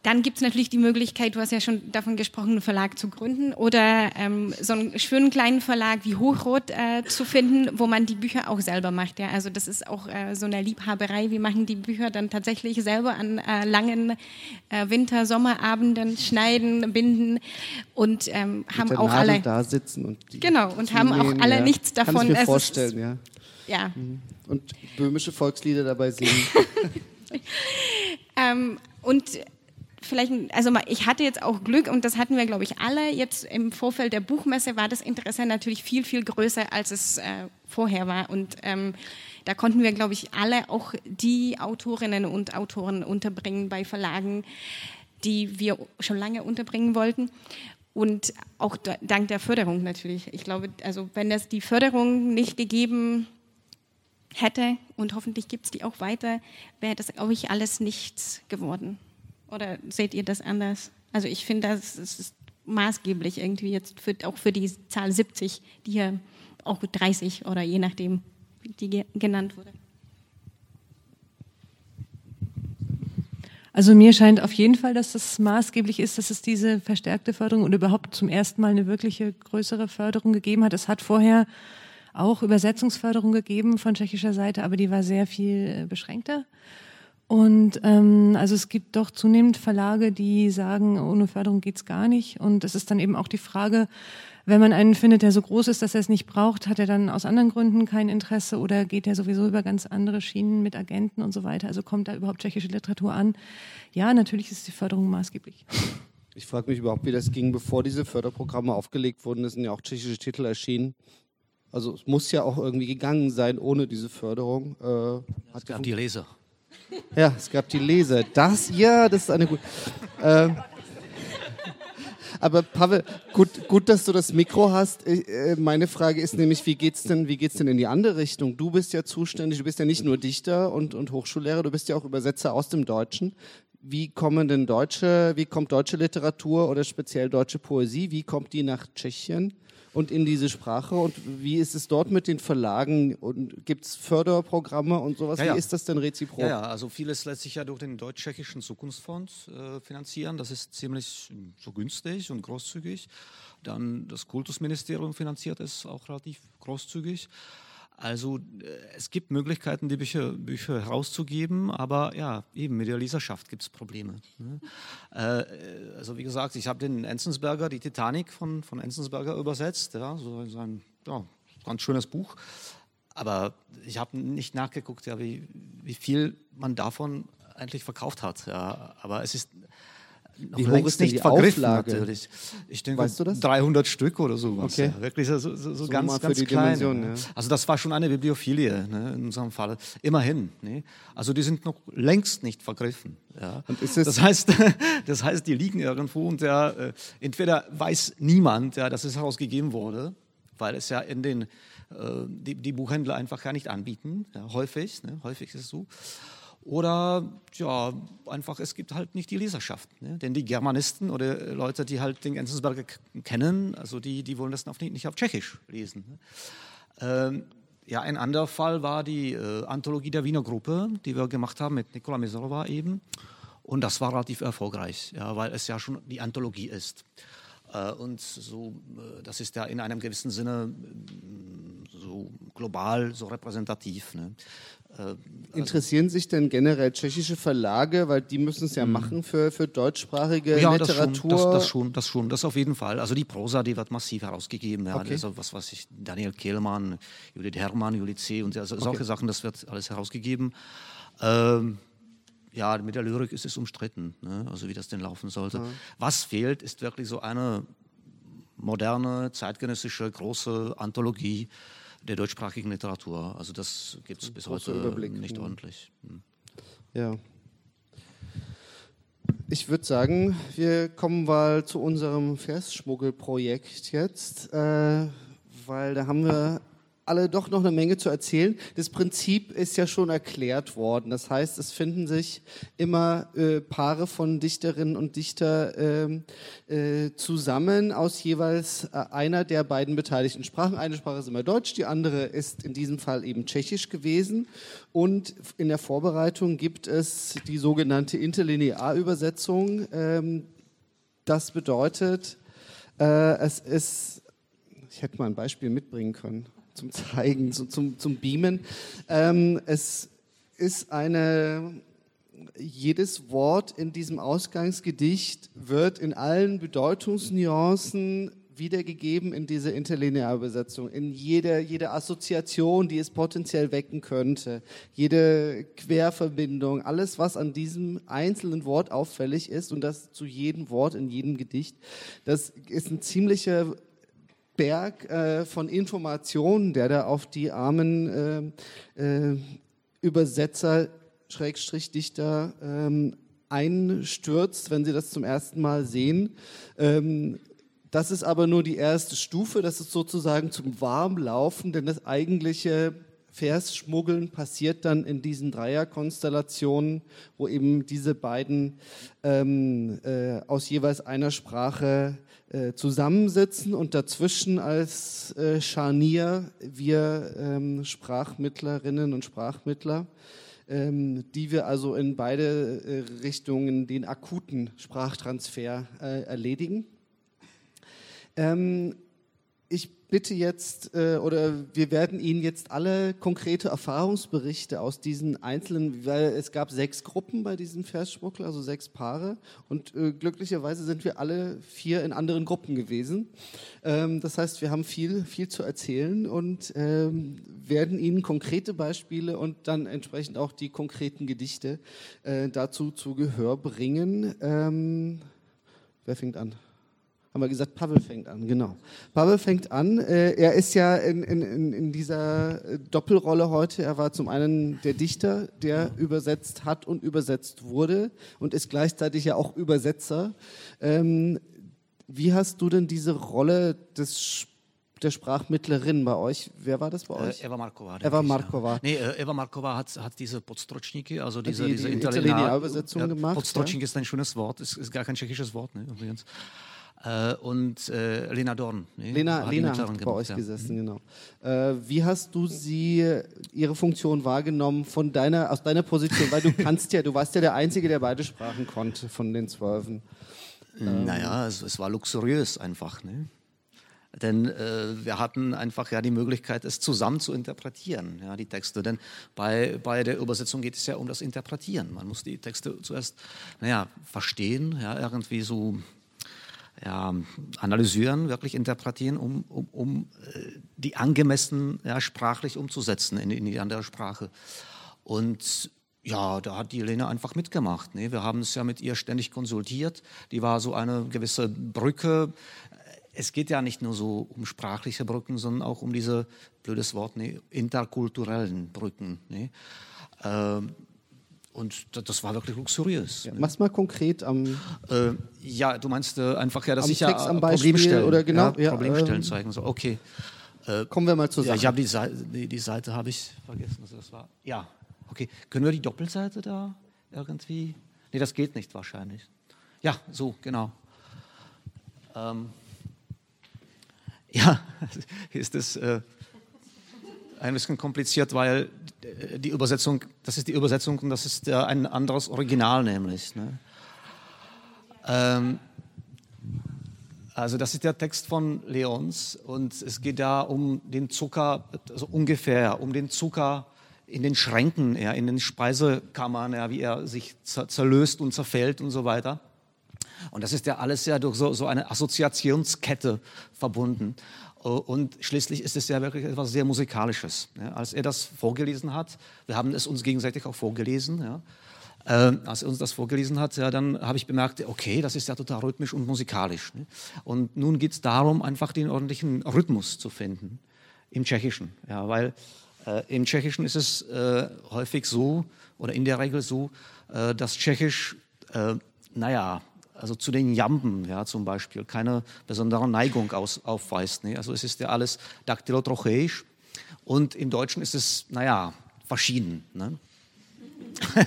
Dann gibt es natürlich die Möglichkeit, du hast ja schon davon gesprochen, einen Verlag zu gründen oder ähm, so einen schönen kleinen Verlag wie Hochrot äh, zu finden, wo man die Bücher auch selber macht. Ja? Also das ist auch äh, so eine Liebhaberei. Wir machen die Bücher dann tatsächlich selber an äh, langen äh, Winter-, Sommerabenden, schneiden, binden und ähm, haben auch Nadel alle da sitzen und die genau und haben auch alle ja. nichts davon. Kann ich mir Es ist- vorstellen, ja. Ja. Mhm. Und böhmische Volkslieder dabei singen. <laughs> Ähm, und vielleicht, also ich hatte jetzt auch Glück und das hatten wir, glaube ich, alle. Jetzt im Vorfeld der Buchmesse war das Interesse natürlich viel, viel größer, als es äh, vorher war. Und ähm, da konnten wir, glaube ich, alle auch die Autorinnen und Autoren unterbringen bei Verlagen, die wir schon lange unterbringen wollten. Und auch da, dank der Förderung natürlich. Ich glaube, also wenn es die Förderung nicht gegeben hätte und hoffentlich gibt es die auch weiter, wäre das, glaube ich, alles nichts geworden. Oder seht ihr das anders? Also ich finde, das ist maßgeblich irgendwie jetzt für, auch für die Zahl 70, die hier auch 30 oder je nachdem, die ge genannt wurde. Also mir scheint auf jeden Fall, dass das maßgeblich ist, dass es diese verstärkte Förderung und überhaupt zum ersten Mal eine wirkliche größere Förderung gegeben hat. Es hat vorher auch Übersetzungsförderung gegeben von tschechischer Seite, aber die war sehr viel äh, beschränkter. Und ähm, also es gibt doch zunehmend Verlage, die sagen, ohne Förderung geht's gar nicht. Und es ist dann eben auch die Frage, wenn man einen findet, der so groß ist, dass er es nicht braucht, hat er dann aus anderen Gründen kein Interesse oder geht er sowieso über ganz andere Schienen mit Agenten und so weiter? Also kommt da überhaupt tschechische Literatur an? Ja, natürlich ist die Förderung maßgeblich. Ich frage mich überhaupt, wie das ging, bevor diese Förderprogramme aufgelegt wurden. Es sind ja auch tschechische Titel erschienen. Also es muss ja auch irgendwie gegangen sein ohne diese Förderung. Äh, es gab die Leser. Ja, es gab die Leser. Das, ja, das ist eine gute. Äh, aber Pavel, gut, gut, dass du das Mikro hast. Äh, meine Frage ist nämlich, wie geht's denn, wie geht's denn in die andere Richtung? Du bist ja zuständig, du bist ja nicht nur Dichter und, und Hochschullehrer, du bist ja auch Übersetzer aus dem Deutschen. Wie kommen denn deutsche, wie kommt deutsche Literatur oder speziell deutsche Poesie, wie kommt die nach Tschechien? Und in diese Sprache? Und wie ist es dort mit den Verlagen? Und gibt es Förderprogramme und sowas? Ja, ja. Wie ist das denn reziprok? Ja, ja, also vieles lässt sich ja durch den deutsch-tschechischen Zukunftsfonds äh, finanzieren. Das ist ziemlich hm, so günstig und großzügig. Dann das Kultusministerium finanziert es auch relativ großzügig. Also äh, es gibt Möglichkeiten, die Bücher, Bücher herauszugeben, aber ja, eben mit der Leserschaft gibt es Probleme. Ne? Äh, also wie gesagt, ich habe den Enzensberger, die Titanic von, von Enzensberger übersetzt, ja, so ein ja, ganz schönes Buch. Aber ich habe nicht nachgeguckt, ja, wie, wie viel man davon eigentlich verkauft hat. Ja. Aber es ist wie hoch ist nicht vergriffen Auflage? natürlich. Ich denke, weißt du das? 300 Stück oder sowas. Okay. Ja. Wirklich so, so, so, ganz, ganz klein. Ja. Also das war schon eine Bibliophilie ne, in unserem Fall. Immerhin. Ne? Also die sind noch längst nicht vergriffen. Ja. das, heißt, <laughs> das heißt, die liegen irgendwo und der, äh, entweder weiß niemand, ja, dass es herausgegeben wurde, weil es ja in den, äh, die, die Buchhändler einfach gar nicht anbieten, ja, häufig, ne, häufig ist es so. Oder ja, einfach, es gibt halt nicht die Leserschaft. Ne? Denn die Germanisten oder Leute, die halt den Enzensberger kennen, also die, die wollen das nicht, nicht auf Tschechisch lesen. Ne? Ähm, ja, ein anderer Fall war die äh, Anthologie der Wiener Gruppe, die wir gemacht haben mit Nikola Mesorova eben. Und das war relativ erfolgreich, ja, weil es ja schon die Anthologie ist. Äh, und so, äh, das ist ja in einem gewissen Sinne äh, so global, so repräsentativ. Ne? Also Interessieren sich denn generell tschechische Verlage, weil die müssen es ja mhm. machen für, für deutschsprachige ja, Literatur? Das schon, das, das, schon, das schon, das auf jeden Fall. Also die Prosa, die wird massiv herausgegeben. Ja. Okay. Also was weiß ich, Daniel Kehlmann, Judith Herrmann, Judith C. und also solche okay. Sachen, das wird alles herausgegeben. Ähm, ja, mit der Lyrik ist es umstritten, ne? also wie das denn laufen sollte. Mhm. Was fehlt, ist wirklich so eine moderne, zeitgenössische, große Anthologie der deutschsprachigen Literatur. Also das gibt es bis heute Überblick. nicht ordentlich. Hm. Ja. Ich würde sagen, wir kommen mal zu unserem Versschmuggelprojekt jetzt, äh, weil da haben wir alle doch noch eine Menge zu erzählen. Das Prinzip ist ja schon erklärt worden. Das heißt, es finden sich immer äh, Paare von Dichterinnen und Dichter äh, äh, zusammen aus jeweils äh, einer der beiden beteiligten Sprachen. Eine Sprache ist immer Deutsch, die andere ist in diesem Fall eben Tschechisch gewesen. Und in der Vorbereitung gibt es die sogenannte Interlinearübersetzung. Ähm, das bedeutet, äh, es ist, ich hätte mal ein Beispiel mitbringen können zum Zeigen, so, zum, zum Beamen. Ähm, es ist eine, jedes Wort in diesem Ausgangsgedicht wird in allen Bedeutungsnuancen wiedergegeben in dieser Interlinearübersetzung, in jede, jede Assoziation, die es potenziell wecken könnte, jede Querverbindung, alles, was an diesem einzelnen Wort auffällig ist und das zu jedem Wort in jedem Gedicht, das ist ein ziemlicher Berg äh, von Informationen, der da auf die armen äh, äh, Übersetzer, Schrägstrich Dichter ähm, einstürzt, wenn sie das zum ersten Mal sehen. Ähm, das ist aber nur die erste Stufe, das ist sozusagen zum Warmlaufen, denn das eigentliche Versschmuggeln passiert dann in diesen Dreierkonstellationen, wo eben diese beiden ähm, äh, aus jeweils einer Sprache äh, zusammensitzen und dazwischen als äh, Scharnier wir ähm, Sprachmittlerinnen und Sprachmittler ähm, die wir also in beide äh, Richtungen den akuten Sprachtransfer äh, erledigen. Ähm, ich bitte jetzt, äh, oder wir werden Ihnen jetzt alle konkrete Erfahrungsberichte aus diesen einzelnen, weil es gab sechs Gruppen bei diesem Versschmuggel, also sechs Paare. Und äh, glücklicherweise sind wir alle vier in anderen Gruppen gewesen. Ähm, das heißt, wir haben viel, viel zu erzählen und ähm, werden Ihnen konkrete Beispiele und dann entsprechend auch die konkreten Gedichte äh, dazu zu Gehör bringen. Ähm, wer fängt an? Haben wir gesagt, Pavel fängt an, genau. Pavel fängt an. Äh, er ist ja in, in, in dieser Doppelrolle heute. Er war zum einen der Dichter, der übersetzt hat und übersetzt wurde und ist gleichzeitig ja auch Übersetzer. Ähm, wie hast du denn diese Rolle des der Sprachmittlerin bei euch. Wer war das bei euch? Äh, Eva Markova. Eva Markova. Ja. Nee, äh, Eva Markova hat, hat diese Podstročníky, also diese, die, diese die Italiener-Übersetzung ja, gemacht. Podstročník ja? ist ein schönes Wort, ist, ist gar kein tschechisches Wort, ne, übrigens. Äh, und äh, Lena Dorn. Nee, Lena, Lena hat gemacht, bei euch ja. gesessen, genau. Äh, wie hast du sie, ihre Funktion wahrgenommen von deiner, aus deiner Position? Weil du <laughs> kannst ja, du warst ja der Einzige, der beide Sprachen konnte von den Zwölfen. Ähm. Naja, es, es, war luxuriös einfach. Ne? Denn äh, wir hatten einfach ja die Möglichkeit, es zusammen zu interpretieren, ja, die Texte. Denn bei, bei der Übersetzung geht es ja um das Interpretieren. Man muss die Texte zuerst, naja, verstehen, ja, irgendwie so ja, analysieren, wirklich interpretieren, um, um, um äh, die angemessen ja, sprachlich umzusetzen in, in die andere Sprache. Und ja, da hat die Lena einfach mitgemacht. Ne? Wir haben es ja mit ihr ständig konsultiert. Die war so eine gewisse Brücke. Es geht ja nicht nur so um sprachliche Brücken, sondern auch um diese, blödes Wort, ne? interkulturellen Brücken. Ne? Ähm, und das war wirklich luxuriös. Ja, mach's mal konkret am. Äh, ja, du meinst äh, einfach ja, dass ich Text, ja am Beispiel Problemstellen, oder genau, ja, Problemstellen ähm, zeigen soll. Okay. Äh, Kommen wir mal zur Sache. Ja, ich habe die Seite, die, die Seite habe ich vergessen. Also das war. Ja, okay. Können wir die Doppelseite da irgendwie? Nee, das geht nicht wahrscheinlich. Ja, so genau. Ähm, <laughs> ja, ist das ein bisschen kompliziert, weil die Übersetzung, das ist die Übersetzung und das ist ein anderes Original nämlich. Ne? Ähm, also das ist der Text von Leons und es geht da um den Zucker, also ungefähr um den Zucker in den Schränken, ja, in den Speisekammern, ja, wie er sich zerlöst und zerfällt und so weiter. Und das ist ja alles ja durch so, so eine Assoziationskette verbunden. Und schließlich ist es ja wirklich etwas sehr Musikalisches. Ja, als er das vorgelesen hat, wir haben es uns gegenseitig auch vorgelesen, ja, äh, als er uns das vorgelesen hat, ja, dann habe ich bemerkt, okay, das ist ja total rhythmisch und musikalisch. Ne? Und nun geht es darum, einfach den ordentlichen Rhythmus zu finden im Tschechischen. Ja, weil äh, im Tschechischen ist es äh, häufig so, oder in der Regel so, äh, dass Tschechisch, äh, naja, also zu den Jamben ja, zum Beispiel, keine besondere Neigung aus, aufweist. Ne? Also es ist ja alles daktylotrochäisch und im Deutschen ist es, naja, verschieden. Ne? <laughs>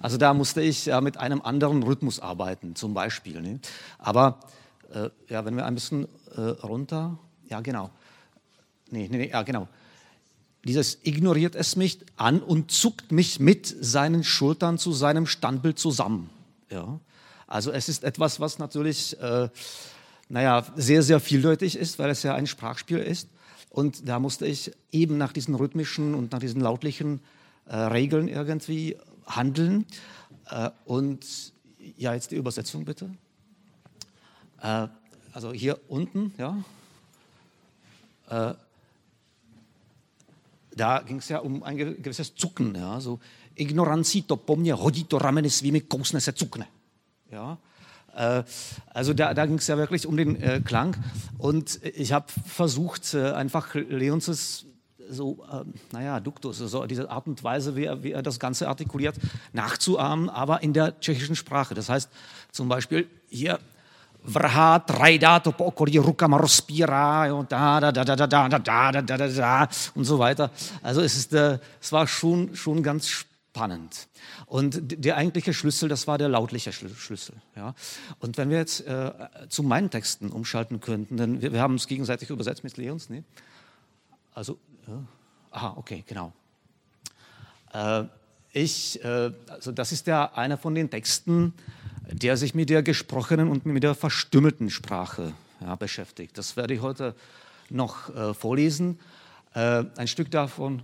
also da musste ich ja mit einem anderen Rhythmus arbeiten, zum Beispiel. Ne? Aber äh, ja, wenn wir ein bisschen äh, runter, ja genau, nee, nee, nee, ja genau. Dieses ignoriert es mich an und zuckt mich mit seinen Schultern zu seinem Standbild zusammen. Ja. Also es ist etwas, was natürlich, äh, naja, sehr, sehr vieldeutig ist, weil es ja ein Sprachspiel ist. Und da musste ich eben nach diesen rhythmischen und nach diesen lautlichen äh, Regeln irgendwie handeln. Äh, und ja, jetzt die Übersetzung bitte. Äh, also hier unten, ja. Äh, da ging es ja um ein gewisses Zucken, ja, so ignoranci to po mně hodí to kousne se cukne. Ja? Äh, also da, da ging es ja wirklich um den äh, Klang und ich habe versucht, äh, einfach Leonses so, äh, naja, Duktus, so diese Art und Weise, wie er, wie er das Ganze artikuliert, nachzuahmen, aber in der tschechischen Sprache. Das heißt zum Beispiel hier vrhá, trajdá to po okolí, rukama rozpírá, jo, da, da, da, da, da, da, da, da, da, da, da und so weiter. Also es, ist, äh, es war schon, schon ganz spannend spannend. Und der eigentliche Schlüssel, das war der lautliche Schlüssel. Ja. Und wenn wir jetzt äh, zu meinen Texten umschalten könnten, denn wir, wir haben uns gegenseitig übersetzt mit Leons, ne? Also, ja. aha, okay, genau. Äh, ich, äh, also das ist ja einer von den Texten, der sich mit der gesprochenen und mit der verstümmelten Sprache ja, beschäftigt. Das werde ich heute noch äh, vorlesen. Äh, ein Stück davon.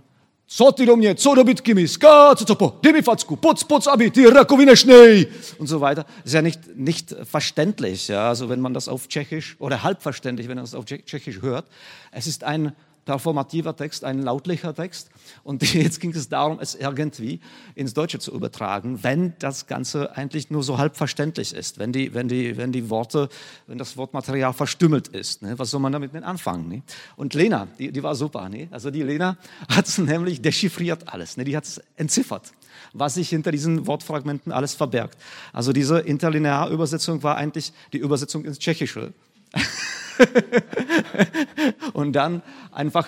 Co ty do mě, co dobit kimis, ka, co po, dybi facku, poc, poc, abi, ty rakovine schnell und so weiter. Ist ja nicht, nicht verständlich, ja, also wenn man das auf Tschechisch, oder halbverständlich, wenn man das auf Tschechisch hört. Es ist ein performativer Text, ein lautlicher Text. Und <laughs> jetzt ging es darum, es irgendwie ins Deutsche zu übertragen, wenn das Ganze eigentlich nur so halb verständlich ist, wenn die, wenn die, wenn die Worte, wenn das Wortmaterial verstümmelt ist. Ne? Was soll man damit denn anfangen? Ne? Und Lena, die, die war super. Ne? Also die Lena <laughs> hat es nämlich dechiffriert alles. Ne? Die hat es entziffert was sich hinter diesen Wortfragmenten alles verbergt. Also diese Interlinearübersetzung war eigentlich die Übersetzung ins Tschechische. <laughs> und dann einfach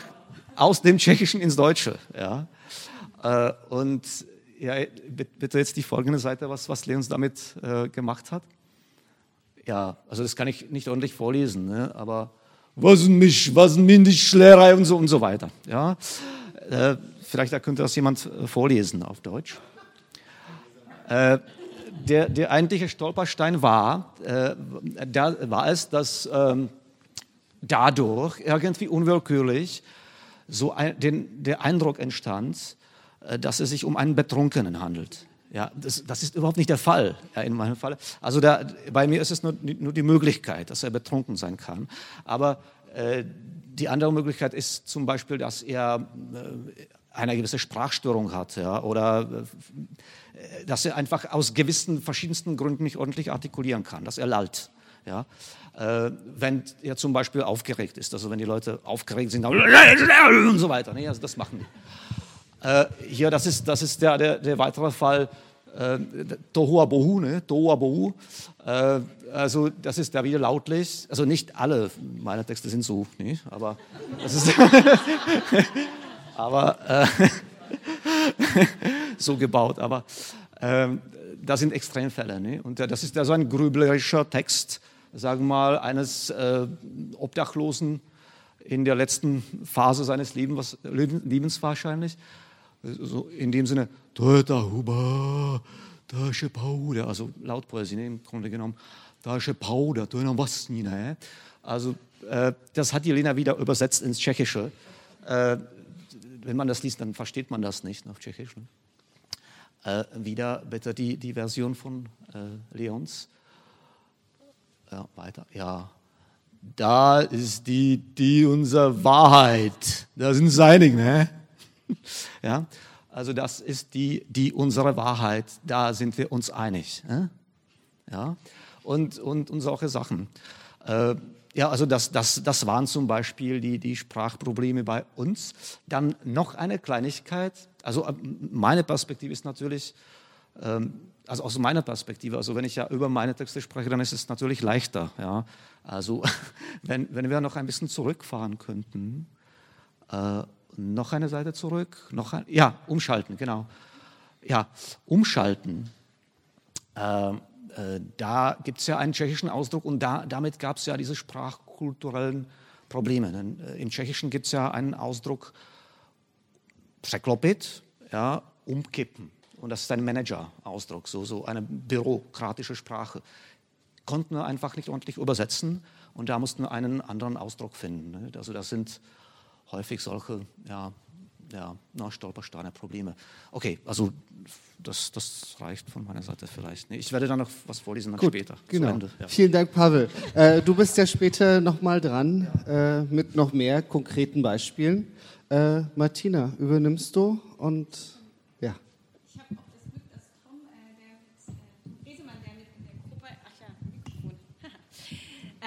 aus dem Tschechischen ins Deutsche. Ja. Äh, und ja, bitte jetzt die folgende Seite, was, was Leons damit äh, gemacht hat. Ja, also das kann ich nicht ordentlich vorlesen, ne? aber was mich, was mich Schlerei und so und so weiter. Ja. Äh, vielleicht könnte das jemand äh, vorlesen auf Deutsch. Äh, der, der eigentliche Stolperstein war, äh, da war es, dass ähm, dadurch irgendwie unwillkürlich so ein, den, der Eindruck entstand, äh, dass es sich um einen Betrunkenen handelt. Ja, das, das ist überhaupt nicht der Fall ja, in meinem Fall. Also da, bei mir ist es nur, nur die Möglichkeit, dass er betrunken sein kann. Aber äh, die andere Möglichkeit ist zum Beispiel, dass er äh, eine gewisse Sprachstörung hat ja, oder äh, dass er einfach aus gewissen verschiedensten Gründen nicht ordentlich artikulieren kann, dass er lallt. Ja. Äh, wenn er zum Beispiel aufgeregt ist, also wenn die Leute aufgeregt sind <laughs> und so weiter. Nee, also das machen die. Äh, hier, das ist, das ist der, der, der weitere Fall, äh, Tohua Bohu, ne? Tohua Bohu. Äh, also das ist da wieder lautlich. Also nicht alle meine Texte sind so, ne? aber das ist <laughs> aber äh, <laughs> so gebaut. Aber äh, das sind Extremfälle. Ne? Und das ist so ein grüblerischer Text, sagen wir mal, eines äh, Obdachlosen in der letzten Phase seines Lebens, Lebens wahrscheinlich. So in dem Sinne, Huba, Pauder, also Lautpoesie ne, im Grunde genommen, Pauder, was ne? Also äh, das hat die Lena wieder übersetzt ins Tschechische. Äh, wenn man das liest, dann versteht man das nicht auf Tschechisch. Ne? Äh, wieder bitte die, die Version von äh, Leons. Ja, weiter. Ja. Da ist die, die unsere Wahrheit. Da sind Seinig, ne? <laughs> ja. Also das ist die, die unsere Wahrheit. Da sind wir uns einig. Ne? Ja. Und, und, und solche Sachen. Äh, ja, also das, das, das waren zum Beispiel die, die Sprachprobleme bei uns. Dann noch eine Kleinigkeit. Also äh, meine Perspektive ist natürlich, ähm, also aus meiner Perspektive, also wenn ich ja über meine Texte spreche, dann ist es natürlich leichter. Ja? Also <laughs> wenn, wenn wir noch ein bisschen zurückfahren könnten, äh, noch eine Seite zurück, noch ein, ja, umschalten, genau. Ja, umschalten. Äh, äh, da gibt es ja einen tschechischen Ausdruck und da, damit gab es ja diese sprachkulturellen Probleme. Denn äh, Im Tschechischen gibt es ja einen Ausdruck překlopit, ja, umkippen. Und das ist ein Manager-Ausdruck, so, so eine bürokratische Sprache. Konnten wir einfach nicht ordentlich übersetzen und da mussten wir einen anderen Ausdruck finden. Ne? Also das sind häufig solche ja, ja, na, Stolpersteine, Probleme. Okay, also das, das reicht von meiner Seite vielleicht. Ich werde dann noch was vorlesen dann Gut, später. Genau. Ja. Vielen Dank, Pavel. Äh, du bist ja später nochmal dran äh, mit noch mehr konkreten Beispielen. Äh, Martina, übernimmst du und ja. Ich habe auch das Glück, dass Tom, äh, der Resemann, der mit in der Gruppe, ach ja,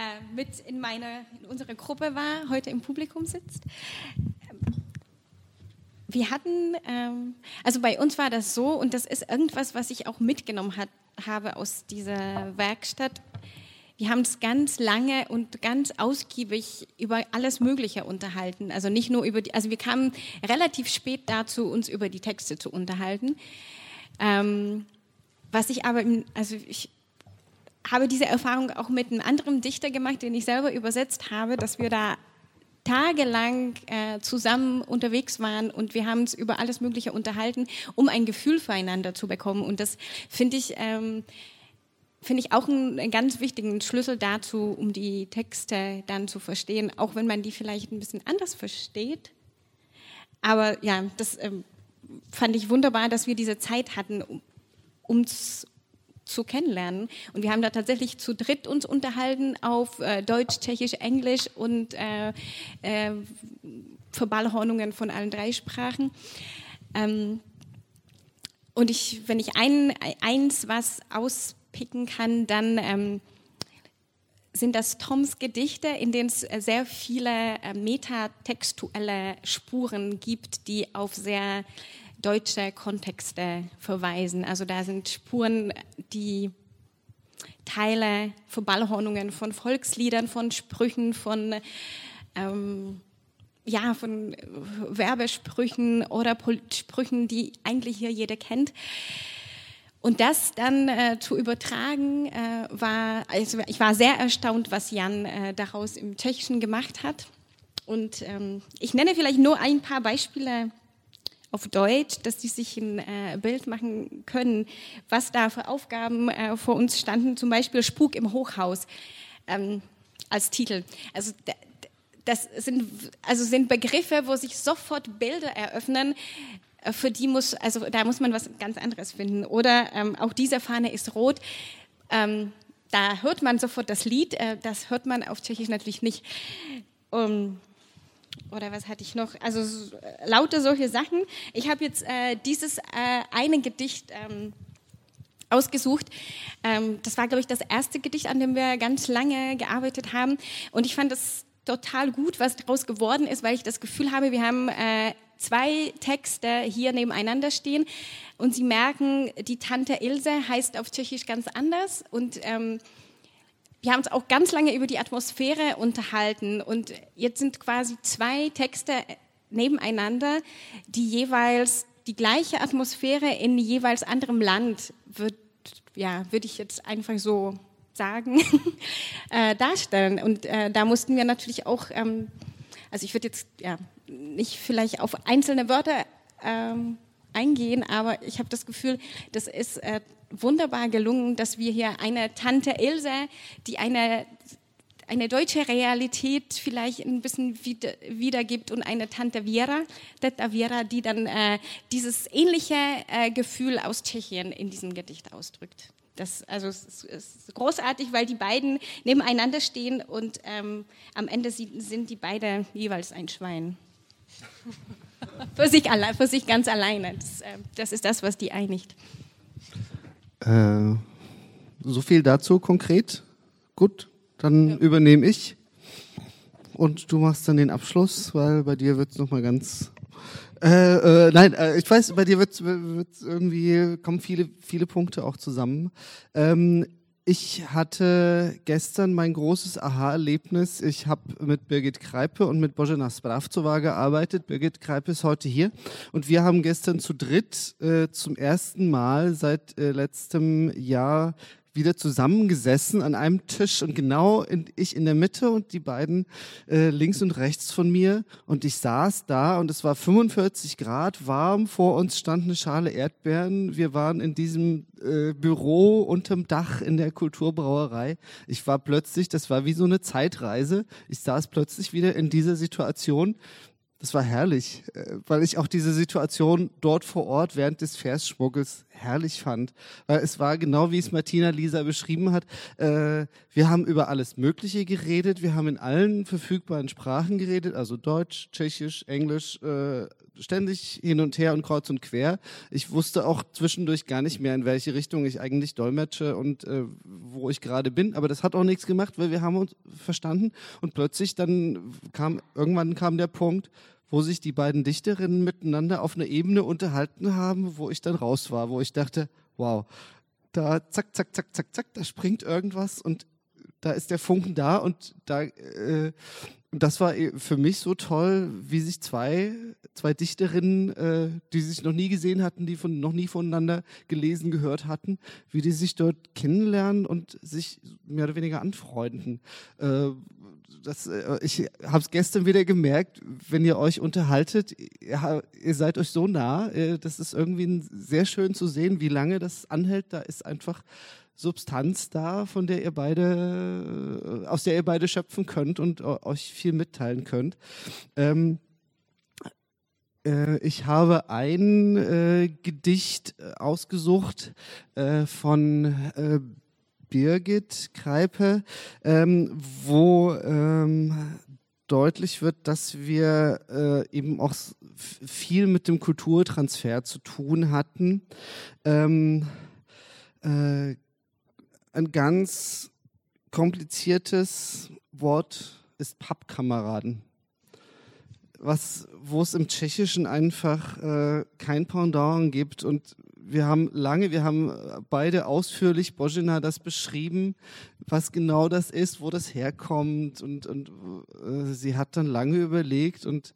<laughs> äh, mit in, meine, in unserer Gruppe war, heute im Publikum sitzt wir hatten, ähm, also bei uns war das so, und das ist irgendwas, was ich auch mitgenommen hat, habe aus dieser Werkstatt. Wir haben es ganz lange und ganz ausgiebig über alles Mögliche unterhalten. Also nicht nur über die, also wir kamen relativ spät dazu, uns über die Texte zu unterhalten. Ähm, was ich aber, also ich habe diese Erfahrung auch mit einem anderen Dichter gemacht, den ich selber übersetzt habe, dass wir da tagelang äh, zusammen unterwegs waren und wir haben uns über alles Mögliche unterhalten, um ein Gefühl füreinander zu bekommen. Und das finde ich, ähm, finde ich auch einen, einen, ganz wichtigen Schlüssel dazu, um die Texte dann zu verstehen, auch wenn man die vielleicht ein bisschen anders versteht. Aber ja, das ähm, fand ich wunderbar, dass wir diese Zeit hatten, um uns zu kennenlernen. Und wir haben da tatsächlich zu dritt uns unterhalten auf äh, Deutsch, Tschechisch, Englisch und äh, äh, Verballhornungen von allen drei Sprachen. Ähm, und ich, wenn ich ein, eins was auspicken kann, dann ähm, sind das Toms Gedichte, in denen es sehr viele äh, metatextuelle Spuren gibt, die auf sehr deutsche Kontexte verweisen. Also da sind Spuren, die Teile, Verballhornungen von Volksliedern, von Sprüchen, von, ähm, ja, von Werbesprüchen oder Sprüchen, die eigentlich hier jeder kennt. Und das dann äh, zu übertragen, äh, war, also ich war sehr erstaunt, was Jan äh, daraus im Tschechischen gemacht hat. Und ähm, ich nenne vielleicht nur ein paar Beispiele auf Deutsch, dass die sich ein äh, Bild machen können, was da für Aufgaben äh, vor uns standen, zum Beispiel Spuk im Hochhaus ähm, als Titel. Also das sind, also sind Begriffe, wo sich sofort Bilder eröffnen, äh, für die muss, also da muss man was ganz anderes finden. Oder ähm, auch diese Fahne ist rot. Ähm, da hört man sofort das Lied, äh, das hört man auf Tschechisch natürlich nicht. Um, oder was hatte ich noch? Also äh, lauter solche Sachen. Ich habe jetzt äh, dieses äh, eine Gedicht ähm, ausgesucht. Ähm, das war, glaube ich, das erste Gedicht, an dem wir ganz lange gearbeitet haben. Und ich fand das total gut, was daraus geworden ist, weil ich das Gefühl habe, wir haben äh, zwei Texte hier nebeneinander stehen und Sie merken, die Tante Ilse heißt auf Tschechisch ganz anders und ähm, wir haben uns auch ganz lange über die Atmosphäre unterhalten und jetzt sind quasi zwei Texte nebeneinander, die jeweils die gleiche Atmosphäre in jeweils anderem Land wird, ja, würde ich jetzt einfach so sagen, <laughs> äh, darstellen. Und äh, da mussten wir natürlich auch, ähm, also ich würde jetzt ja nicht vielleicht auf einzelne Wörter ähm, eingehen, aber ich habe das Gefühl, das ist äh, wunderbar gelungen, dass wir hier eine Tante Ilse, die eine eine deutsche Realität vielleicht ein bisschen wieder, wiedergibt und eine Tante Vera, Teta Vera, die dann äh, dieses ähnliche äh, Gefühl aus Tschechien in diesem Gedicht ausdrückt. Das, also es ist großartig, weil die beiden nebeneinander stehen und ähm, am Ende sind die beide jeweils ein Schwein. <laughs> für, sich alle, für sich ganz alleine. Das, äh, das ist das, was die einigt. Äh, so viel dazu konkret. Gut, dann ja. übernehme ich. Und du machst dann den Abschluss, weil bei dir wird es nochmal ganz. Äh, äh, nein, äh, ich weiß, bei dir wird irgendwie kommen viele, viele Punkte auch zusammen. Ähm, ich hatte gestern mein großes Aha-Erlebnis. Ich habe mit Birgit Kreipe und mit Božena Spravcová gearbeitet. Birgit Kreipe ist heute hier und wir haben gestern zu dritt äh, zum ersten Mal seit äh, letztem Jahr wieder zusammengesessen an einem Tisch und genau in, ich in der Mitte und die beiden äh, links und rechts von mir. Und ich saß da und es war 45 Grad warm, vor uns stand eine Schale Erdbeeren, wir waren in diesem äh, Büro unterm Dach in der Kulturbrauerei. Ich war plötzlich, das war wie so eine Zeitreise, ich saß plötzlich wieder in dieser Situation das war herrlich, äh, weil ich auch diese Situation dort vor Ort während des Versschmuggels herrlich fand. Weil es war genau wie es Martina Lisa beschrieben hat. Äh, wir haben über alles Mögliche geredet. Wir haben in allen verfügbaren Sprachen geredet, also Deutsch, Tschechisch, Englisch, äh, ständig hin und her und kreuz und quer. Ich wusste auch zwischendurch gar nicht mehr, in welche Richtung ich eigentlich dolmetsche und äh, wo ich gerade bin. Aber das hat auch nichts gemacht, weil wir haben uns verstanden. Und plötzlich dann kam, irgendwann kam der Punkt, wo sich die beiden Dichterinnen miteinander auf einer Ebene unterhalten haben, wo ich dann raus war, wo ich dachte, wow, da zack, zack, zack, zack, zack, da springt irgendwas und da ist der Funken da und da äh, und das war äh, für mich so toll, wie sich zwei, zwei Dichterinnen, äh, die sich noch nie gesehen hatten, die von, noch nie voneinander gelesen, gehört hatten, wie die sich dort kennenlernen und sich mehr oder weniger anfreunden. Äh, das, äh, ich habe es gestern wieder gemerkt, wenn ihr euch unterhaltet, ihr, ihr seid euch so nah, äh, das ist irgendwie sehr schön zu sehen, wie lange das anhält. Da ist einfach Substanz da, von der ihr beide, äh, aus der ihr beide schöpfen könnt und euch viel mitteilen könnt. Ähm, ich habe ein äh, Gedicht ausgesucht äh, von äh, Birgit Kreipe, ähm, wo ähm, deutlich wird, dass wir äh, eben auch viel mit dem Kulturtransfer zu tun hatten. Ähm, äh, ganz kompliziertes Wort ist Pappkameraden. Was, wo es im Tschechischen einfach äh, kein Pendant gibt und wir haben lange, wir haben beide ausführlich, Bojina, das beschrieben, was genau das ist, wo das herkommt. Und, und äh, sie hat dann lange überlegt und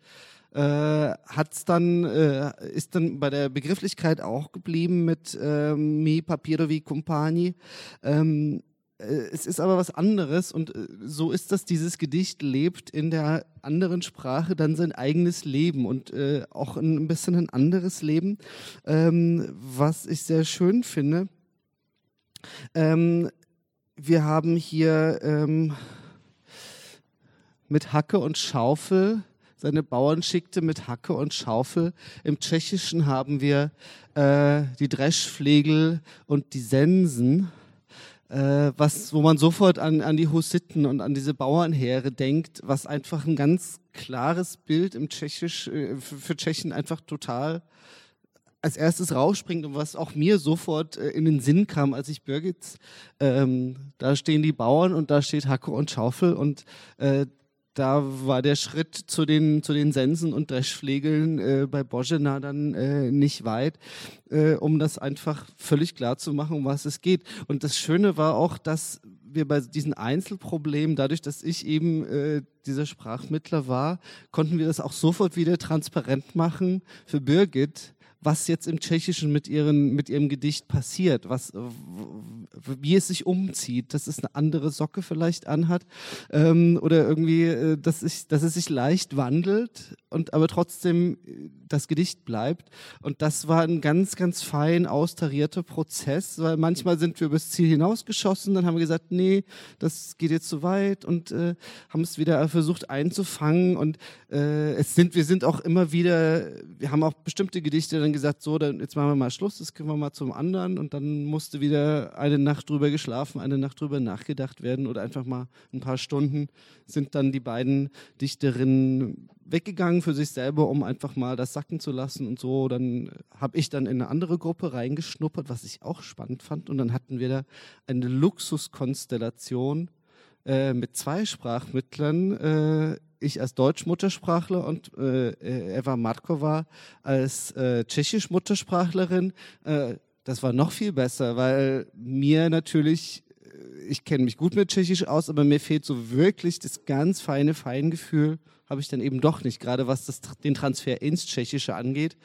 äh, hat's dann, äh, ist dann bei der Begrifflichkeit auch geblieben mit äh, Mi Papirovi Compagni. Ähm, äh, es ist aber was anderes und äh, so ist das, dieses Gedicht lebt in der anderen Sprache dann sein eigenes Leben und äh, auch ein bisschen ein anderes Leben, ähm, was ich sehr schön finde. Ähm, wir haben hier ähm, mit Hacke und Schaufel, seine Bauern schickte mit Hacke und Schaufel. Im Tschechischen haben wir äh, die Dreschflegel und die Sensen äh, was, wo man sofort an, an die Hussiten und an diese Bauernheere denkt, was einfach ein ganz klares Bild im Tschechisch, äh, für, für Tschechen einfach total als erstes rausspringt und was auch mir sofort äh, in den Sinn kam, als ich Birgit, ähm, da stehen die Bauern und da steht Hacke und Schaufel und äh, da war der Schritt zu den, zu den Sensen und Dreschflegeln äh, bei Bojena dann äh, nicht weit, äh, um das einfach völlig klar zu machen, um was es geht. Und das Schöne war auch, dass wir bei diesen Einzelproblemen, dadurch, dass ich eben äh, dieser Sprachmittler war, konnten wir das auch sofort wieder transparent machen für Birgit, was jetzt im Tschechischen mit, ihren, mit ihrem Gedicht passiert, was, wie es sich umzieht, dass es eine andere Socke vielleicht anhat ähm, oder irgendwie, äh, dass, ich, dass es sich leicht wandelt und aber trotzdem äh, das Gedicht bleibt. Und das war ein ganz, ganz fein austarierter Prozess, weil manchmal sind wir übers Ziel hinausgeschossen, dann haben wir gesagt, nee, das geht jetzt zu weit und äh, haben es wieder versucht einzufangen und äh, es sind, wir sind auch immer wieder, wir haben auch bestimmte Gedichte dann gesagt, so, dann jetzt machen wir mal Schluss, das können wir mal zum anderen und dann musste wieder eine Nacht drüber geschlafen, eine Nacht drüber nachgedacht werden oder einfach mal ein paar Stunden sind dann die beiden Dichterinnen weggegangen für sich selber, um einfach mal das sacken zu lassen und so. Dann habe ich dann in eine andere Gruppe reingeschnuppert, was ich auch spannend fand. Und dann hatten wir da eine Luxuskonstellation äh, mit zwei Sprachmittlern. Äh, ich als Deutsch-Muttersprachler und äh, Eva Markova als äh, Tschechisch-Muttersprachlerin. Äh, das war noch viel besser, weil mir natürlich äh, ich kenne mich gut mit Tschechisch aus, aber mir fehlt so wirklich das ganz feine Feingefühl habe ich dann eben doch nicht, gerade was das, den Transfer ins Tschechische angeht.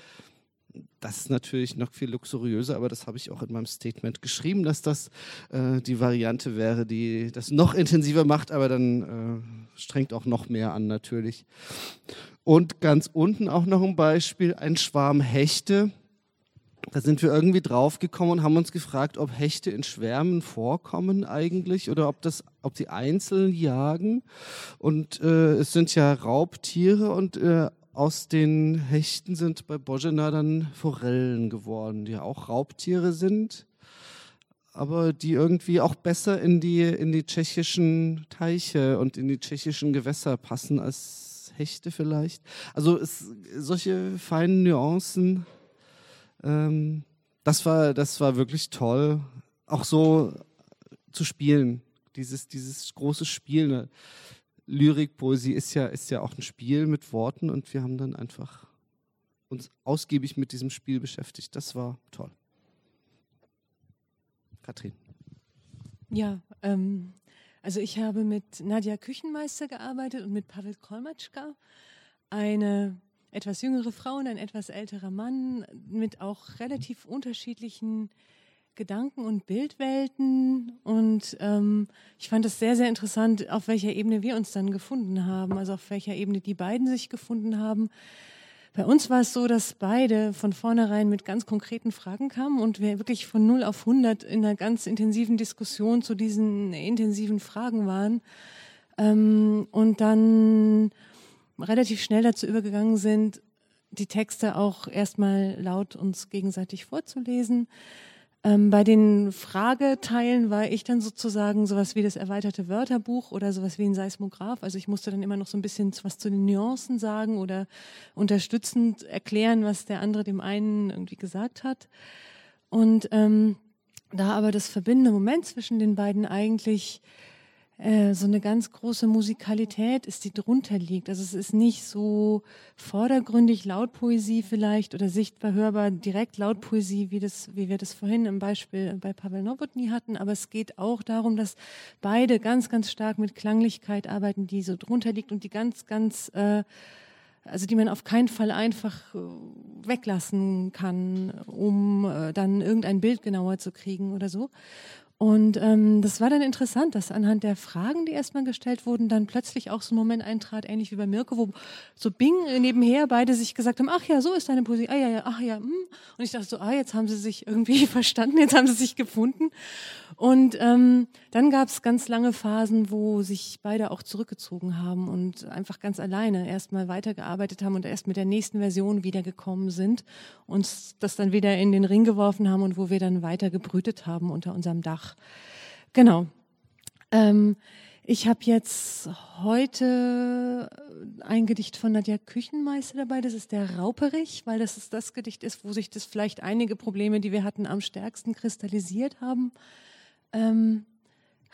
Das ist natürlich noch viel luxuriöser, aber das habe ich auch in meinem Statement geschrieben, dass das äh, die Variante wäre, die das noch intensiver macht, aber dann äh, strengt auch noch mehr an natürlich. Und ganz unten auch noch ein Beispiel, ein Schwarm Hechte da sind wir irgendwie draufgekommen und haben uns gefragt, ob Hechte in Schwärmen vorkommen eigentlich oder ob das, ob sie einzeln jagen. Und äh, es sind ja Raubtiere und äh, aus den Hechten sind bei Bojena dann Forellen geworden, die auch Raubtiere sind, aber die irgendwie auch besser in die, in die tschechischen Teiche und in die tschechischen Gewässer passen als Hechte vielleicht. Also es, solche feinen Nuancen ähm, das, war, das war wirklich toll, auch so zu spielen. Dieses, dieses große Spiel. Ne? Lyrik, Poesie ist ja, ist ja auch ein Spiel mit Worten und wir haben dann einfach uns ausgiebig mit diesem Spiel beschäftigt. Das war toll. Katrin. Ja, ähm, Also ich habe mit Nadja Küchenmeister gearbeitet und mit Pavel Kolmatschka, eine etwas jüngere Frau und ein etwas älterer Mann mit auch relativ unterschiedlichen Gedanken- und Bildwelten. Und ähm, ich fand es sehr, sehr interessant, auf welcher Ebene wir uns dann gefunden haben, also auf welcher Ebene die beiden sich gefunden haben. Bei uns war es so, dass beide von vornherein mit ganz konkreten Fragen kamen und wir wirklich von 0 auf 100 in einer ganz intensiven Diskussion zu diesen intensiven Fragen waren. Ähm, und dann relativ schnell dazu übergegangen sind, die Texte auch erstmal laut uns gegenseitig vorzulesen. Ähm, bei den Frageteilen war ich dann sozusagen sowas wie das erweiterte Wörterbuch oder sowas wie ein Seismograph. Also ich musste dann immer noch so ein bisschen was zu den Nuancen sagen oder unterstützend erklären, was der andere dem einen irgendwie gesagt hat. Und ähm, da aber das verbindende Moment zwischen den beiden eigentlich äh, so eine ganz große Musikalität ist, die drunter liegt. Also es ist nicht so vordergründig Lautpoesie vielleicht oder sichtbar hörbar direkt Lautpoesie, wie, das, wie wir das vorhin im Beispiel bei Pavel Nowotny hatten, aber es geht auch darum, dass beide ganz, ganz stark mit Klanglichkeit arbeiten, die so drunter liegt und die ganz, ganz äh, also die man auf keinen Fall einfach äh, weglassen kann, um äh, dann irgendein Bild genauer zu kriegen oder so. Und ähm, das war dann interessant, dass anhand der Fragen, die erstmal gestellt wurden, dann plötzlich auch so ein Moment eintrat, ähnlich wie bei Mirko, wo so Bing nebenher beide sich gesagt haben, ach ja, so ist deine Poesie, ah ja, ja, ach ja, hm. und ich dachte so, ah, jetzt haben sie sich irgendwie <laughs> verstanden, jetzt haben sie sich gefunden. Und ähm, dann gab es ganz lange Phasen, wo sich beide auch zurückgezogen haben und einfach ganz alleine erstmal weitergearbeitet haben und erst mit der nächsten Version wiedergekommen sind und das dann wieder in den Ring geworfen haben und wo wir dann weiter gebrütet haben unter unserem Dach. Genau. Ähm, ich habe jetzt heute ein Gedicht von Nadja Küchenmeister dabei. Das ist der Rauperich, weil das ist das Gedicht ist, wo sich das vielleicht einige Probleme, die wir hatten, am stärksten kristallisiert haben. Ähm,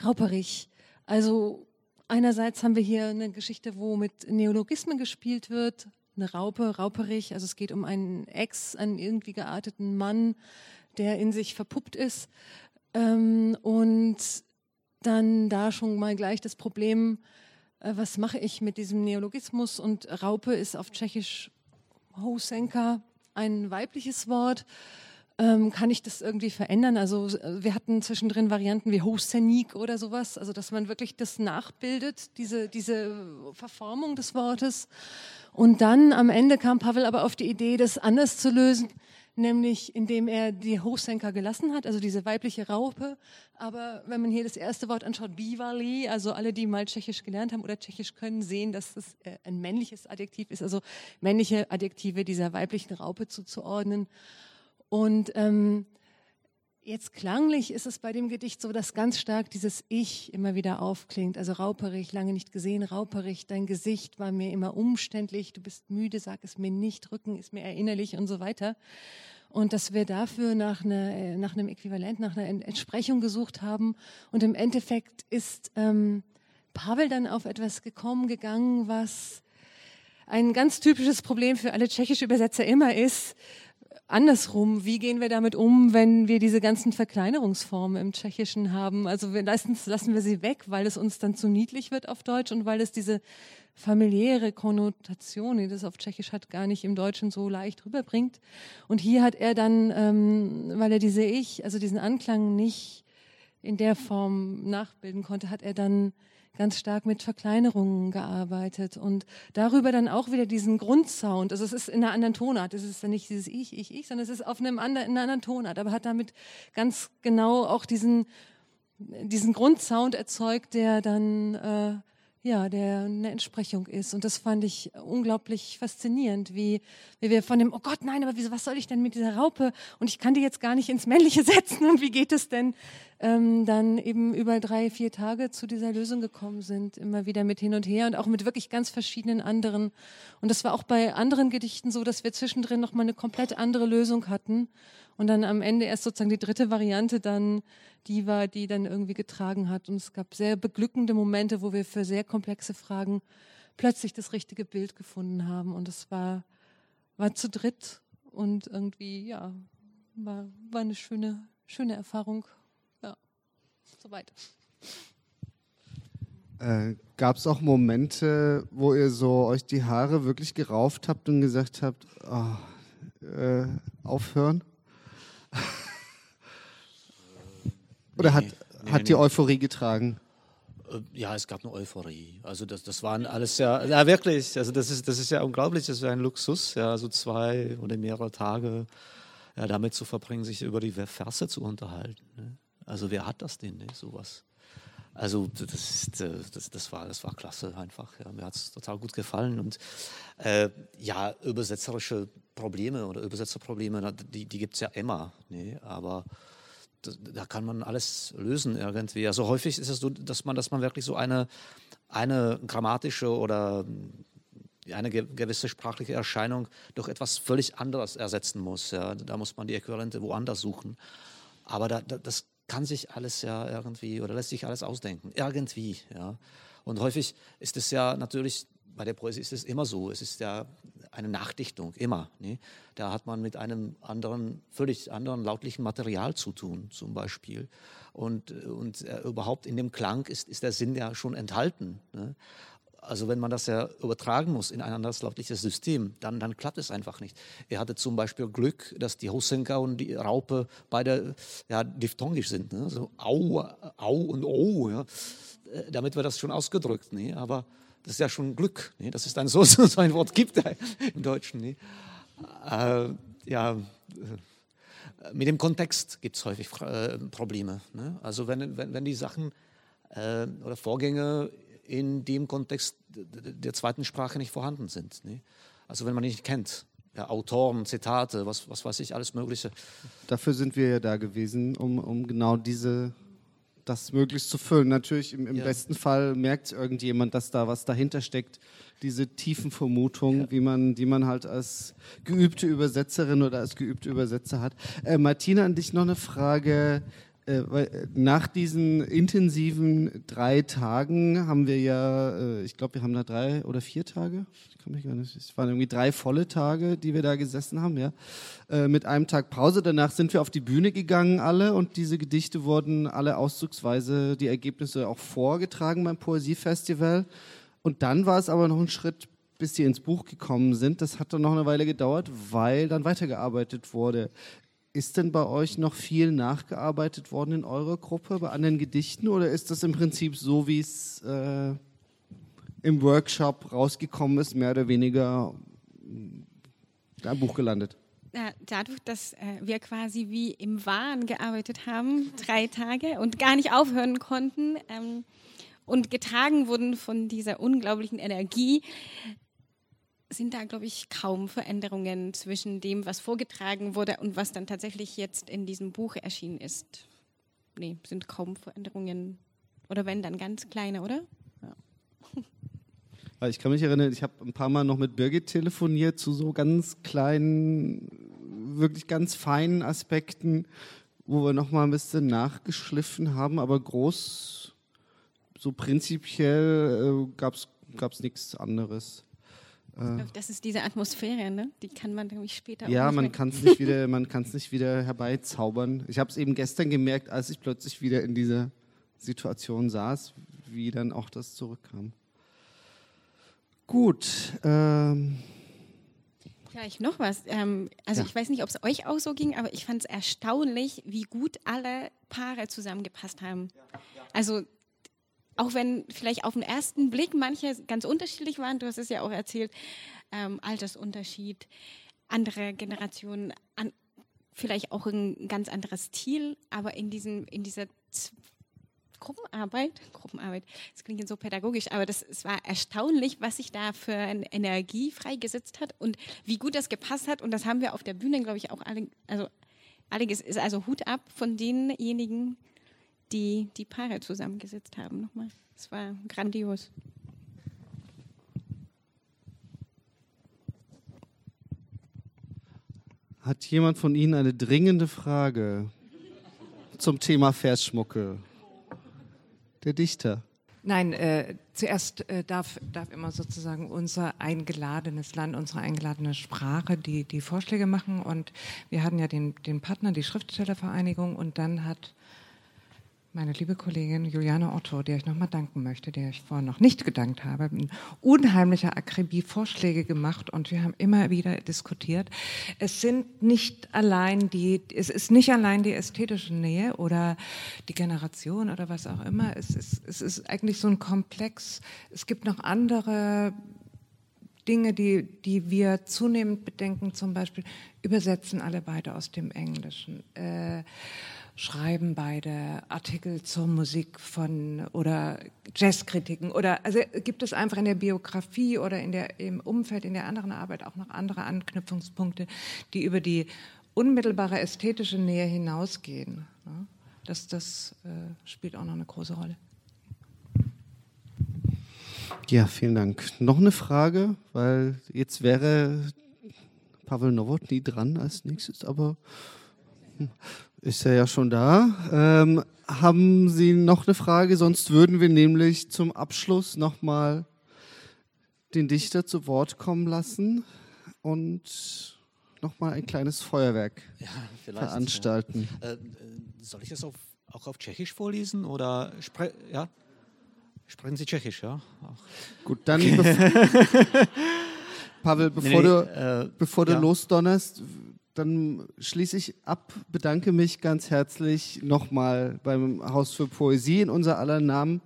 Rauperich. Also einerseits haben wir hier eine Geschichte, wo mit Neologismen gespielt wird. Eine Raupe, Rauperich. Also es geht um einen Ex, einen irgendwie gearteten Mann, der in sich verpuppt ist. Ähm, und dann da schon mal gleich das Problem, äh, was mache ich mit diesem Neologismus? Und Raupe ist auf Tschechisch Hosenka ein weibliches Wort ähm, kann ich das irgendwie verändern? Also äh, wir hatten zwischendrin Varianten wie Hosenik oder sowas, also dass man wirklich das nachbildet, diese, diese Verformung des Wortes. Und dann am Ende kam Pavel aber auf die Idee, das anders zu lösen, nämlich indem er die Hochsenker gelassen hat, also diese weibliche Raupe. Aber wenn man hier das erste Wort anschaut, Bivali, also alle, die mal Tschechisch gelernt haben oder Tschechisch können, sehen, dass es äh, ein männliches Adjektiv ist, also männliche Adjektive dieser weiblichen Raupe zuzuordnen. Und ähm, jetzt klanglich ist es bei dem Gedicht so, dass ganz stark dieses Ich immer wieder aufklingt. Also Rauperich, lange nicht gesehen, Rauperich, dein Gesicht war mir immer umständlich, du bist müde, sag es mir nicht, Rücken ist mir erinnerlich und so weiter. Und dass wir dafür nach, einer, nach einem Äquivalent, nach einer Entsprechung gesucht haben. Und im Endeffekt ist ähm, Pavel dann auf etwas gekommen, gegangen, was ein ganz typisches Problem für alle tschechische Übersetzer immer ist, andersrum, wie gehen wir damit um, wenn wir diese ganzen Verkleinerungsformen im Tschechischen haben? Also wir, meistens lassen wir sie weg, weil es uns dann zu niedlich wird auf Deutsch und weil es diese familiäre Konnotation, die das auf Tschechisch hat, gar nicht im Deutschen so leicht rüberbringt. Und hier hat er dann, ähm, weil er diese Ich, also diesen Anklang nicht in der Form nachbilden konnte, hat er dann ganz stark mit Verkleinerungen gearbeitet und darüber dann auch wieder diesen Grundsound. Also es ist in einer anderen Tonart. Es ist dann nicht dieses Ich, Ich, Ich, sondern es ist auf einem anderen, in einer anderen Tonart. Aber hat damit ganz genau auch diesen, diesen Grundsound erzeugt, der dann äh, ja, der eine Entsprechung ist. Und das fand ich unglaublich faszinierend, wie, wie wir von dem, oh Gott, nein, aber wieso, was soll ich denn mit dieser Raupe? Und ich kann die jetzt gar nicht ins Männliche <laughs> setzen. Und wie geht es denn? Ähm, dann eben über drei, vier Tage zu dieser Lösung gekommen sind, immer wieder mit hin und her und auch mit wirklich ganz verschiedenen anderen. Und das war auch bei anderen Gedichten so, dass wir zwischendrin nochmal eine komplett andere Lösung hatten. Und dann am Ende erst sozusagen die dritte Variante dann die war, die dann irgendwie getragen hat. Und es gab sehr beglückende Momente, wo wir für sehr komplexe Fragen plötzlich das richtige Bild gefunden haben. Und es war, war zu dritt und irgendwie, ja, war, war eine schöne, schöne Erfahrung. Ja, soweit. Äh, Gab es auch Momente, wo ihr so euch die Haare wirklich gerauft habt und gesagt habt, oh, äh, aufhören? <laughs> Oder nee, hat, nee, hat nee. die Euphorie getragen? Äh, ja, es gab eine Euphorie. Also das, das waren alles ja, ja wirklich, also das ist, das ist ja unglaublich, das ist ein Luxus, ja, so zwei oder mehrere Tage ja, damit zu verbringen, sich über die Verse zu unterhalten. Ne? Also wer hat das denn, ne, sowas? Also das, äh, das, das, war, das war klasse einfach. Ja. Mir hat es total gut gefallen. Und äh, ja, übersetzerische Probleme oder Übersetzerprobleme, die, die gibt es ja immer. Ne? Aber da kann man alles lösen irgendwie. Also häufig ist es so, dass man, dass man wirklich so eine, eine grammatische oder eine gewisse sprachliche Erscheinung durch etwas völlig anderes ersetzen muss. Ja. Da muss man die Äquivalente woanders suchen. Aber da, da, das kann sich alles ja irgendwie oder lässt sich alles ausdenken. Irgendwie, ja. Und häufig ist es ja natürlich, bei der Poesie ist es immer so, es ist ja eine Nachdichtung, immer. Ne? Da hat man mit einem anderen, völlig anderen lautlichen Material zu tun, zum Beispiel. Und, und äh, überhaupt in dem Klang ist, ist der Sinn ja schon enthalten. Ne? Also wenn man das ja übertragen muss in ein anderes lautliches System, dann, dann klappt es einfach nicht. Er hatte zum Beispiel Glück, dass die Hosenka und die Raupe beide ja, diphthongisch sind. Ne? So au, au und o. Ja? Äh, damit wird das schon ausgedrückt. Ne? Aber das ist ja schon Glück, ne? dass es dann so, <laughs> so ein Wort gibt im Deutschen. Ne? Äh, ja, äh, mit dem Kontext gibt es häufig äh, Probleme. Ne? Also wenn, wenn, wenn die Sachen äh, oder Vorgänge in dem Kontext der zweiten Sprache nicht vorhanden sind. Ne? Also wenn man nicht kennt, ja, Autoren, Zitate, was, was weiß ich, alles Mögliche. Dafür sind wir ja da gewesen, um, um genau diese, das möglichst zu füllen. Natürlich im, im ja. besten Fall merkt irgendjemand, dass da was dahinter steckt, diese tiefen Vermutungen, ja. wie man, die man halt als geübte Übersetzerin oder als geübte Übersetzer hat. Äh, Martina, an dich noch eine Frage. Äh, äh, nach diesen intensiven drei Tagen haben wir ja, äh, ich glaube, wir haben da drei oder vier Tage. Ich kann mich gar nicht. Es waren irgendwie drei volle Tage, die wir da gesessen haben, ja. Mit einem Tag Pause. Danach sind wir auf die Bühne gegangen, alle, und diese Gedichte wurden alle auszugsweise die Ergebnisse auch vorgetragen beim Poesiefestival. Und dann war es aber noch ein Schritt, bis sie ins Buch gekommen sind. Das hat dann noch eine Weile gedauert, weil dann weitergearbeitet wurde. Ist denn bei euch noch viel nachgearbeitet worden in eurer Gruppe bei anderen Gedichten oder ist das im Prinzip so, wie es äh, im Workshop rausgekommen ist, mehr oder weniger im Buch gelandet? Dadurch, dass äh, wir quasi wie im Wahn gearbeitet haben, drei Tage und gar nicht aufhören konnten ähm, und getragen wurden von dieser unglaublichen Energie, sind da, glaube ich, kaum Veränderungen zwischen dem, was vorgetragen wurde und was dann tatsächlich jetzt in diesem Buch erschienen ist. Nee, sind kaum Veränderungen. Oder wenn, dann ganz kleine, oder? Ja. <laughs> Ich kann mich erinnern, ich habe ein paar Mal noch mit Birgit telefoniert zu so ganz kleinen, wirklich ganz feinen Aspekten, wo wir noch mal ein bisschen nachgeschliffen haben, aber groß, so prinzipiell äh, gab es nichts anderes. Äh, das ist diese Atmosphäre, ne? die kann man nämlich später Ja, <laughs> man kann es nicht wieder, nicht wieder herbeizaubern. Ich habe es eben gestern gemerkt, als ich plötzlich wieder in dieser Situation saß, wie dann auch das zurückkam. Gut. Ähm, Vielleicht noch was. Ähm, also ja. ich weiß nicht, ob es euch auch so ging, aber ich fand es erstaunlich, wie gut alle Paare zusammengepasst haben. Also auch wenn vielleicht auf den ersten Blick manche ganz unterschiedlich waren, du hast es ja auch erzählt, ähm, Altersunterschied, andere Generationen, an, vielleicht auch ein ganz anderes Stil, aber in, diesem, in dieser Z Gruppenarbeit, Gruppenarbeit, das klingt so pädagogisch, aber das, es war erstaunlich, was sich da für eine Energie freigesetzt hat und wie gut das gepasst hat. Und das haben wir auf der Bühne, glaube ich, auch alle, also alle ist also Hut ab von denjenigen, die die Paare zusammengesetzt haben. Nochmal. Es war grandios. Hat jemand von Ihnen eine dringende Frage zum Thema Versschmucke? Der Dichter. Nein, äh, zuerst äh, darf, darf immer sozusagen unser eingeladenes Land, unsere eingeladene Sprache die, die Vorschläge machen. Und wir hatten ja den, den Partner, die Schriftstellervereinigung, und dann hat meine liebe Kollegin Juliane Otto, der ich nochmal danken möchte, der ich vorhin noch nicht gedankt habe, in unheimlicher Akribie Vorschläge gemacht und wir haben immer wieder diskutiert. Es sind nicht allein die, es ist nicht allein die ästhetische Nähe oder die Generation oder was auch immer. Es ist, es ist eigentlich so ein Komplex. Es gibt noch andere Dinge, die, die wir zunehmend bedenken, zum Beispiel übersetzen alle beide aus dem Englischen. Äh, schreiben beide Artikel zur Musik von oder Jazzkritiken oder also gibt es einfach in der Biografie oder in der, im Umfeld, in der anderen Arbeit auch noch andere Anknüpfungspunkte, die über die unmittelbare ästhetische Nähe hinausgehen. Das, das äh, spielt auch noch eine große Rolle. Ja, vielen Dank. Noch eine Frage, weil jetzt wäre Pavel Nowotny dran als nächstes, aber hm, ist er ja schon da. Ähm, haben Sie noch eine Frage? Sonst würden wir nämlich zum Abschluss nochmal den Dichter zu Wort kommen lassen und nochmal ein kleines Feuerwerk ja, veranstalten. Ja. Äh, soll ich das auf, auch auf Tschechisch vorlesen oder spre ja? sprechen Sie Tschechisch? Ja. Ach. Gut, dann. Be <laughs> Pavel, bevor nee, du, äh, bevor du ja. losdonnerst, dann schließe ich ab, bedanke mich ganz herzlich nochmal beim Haus für Poesie in unser aller Namen.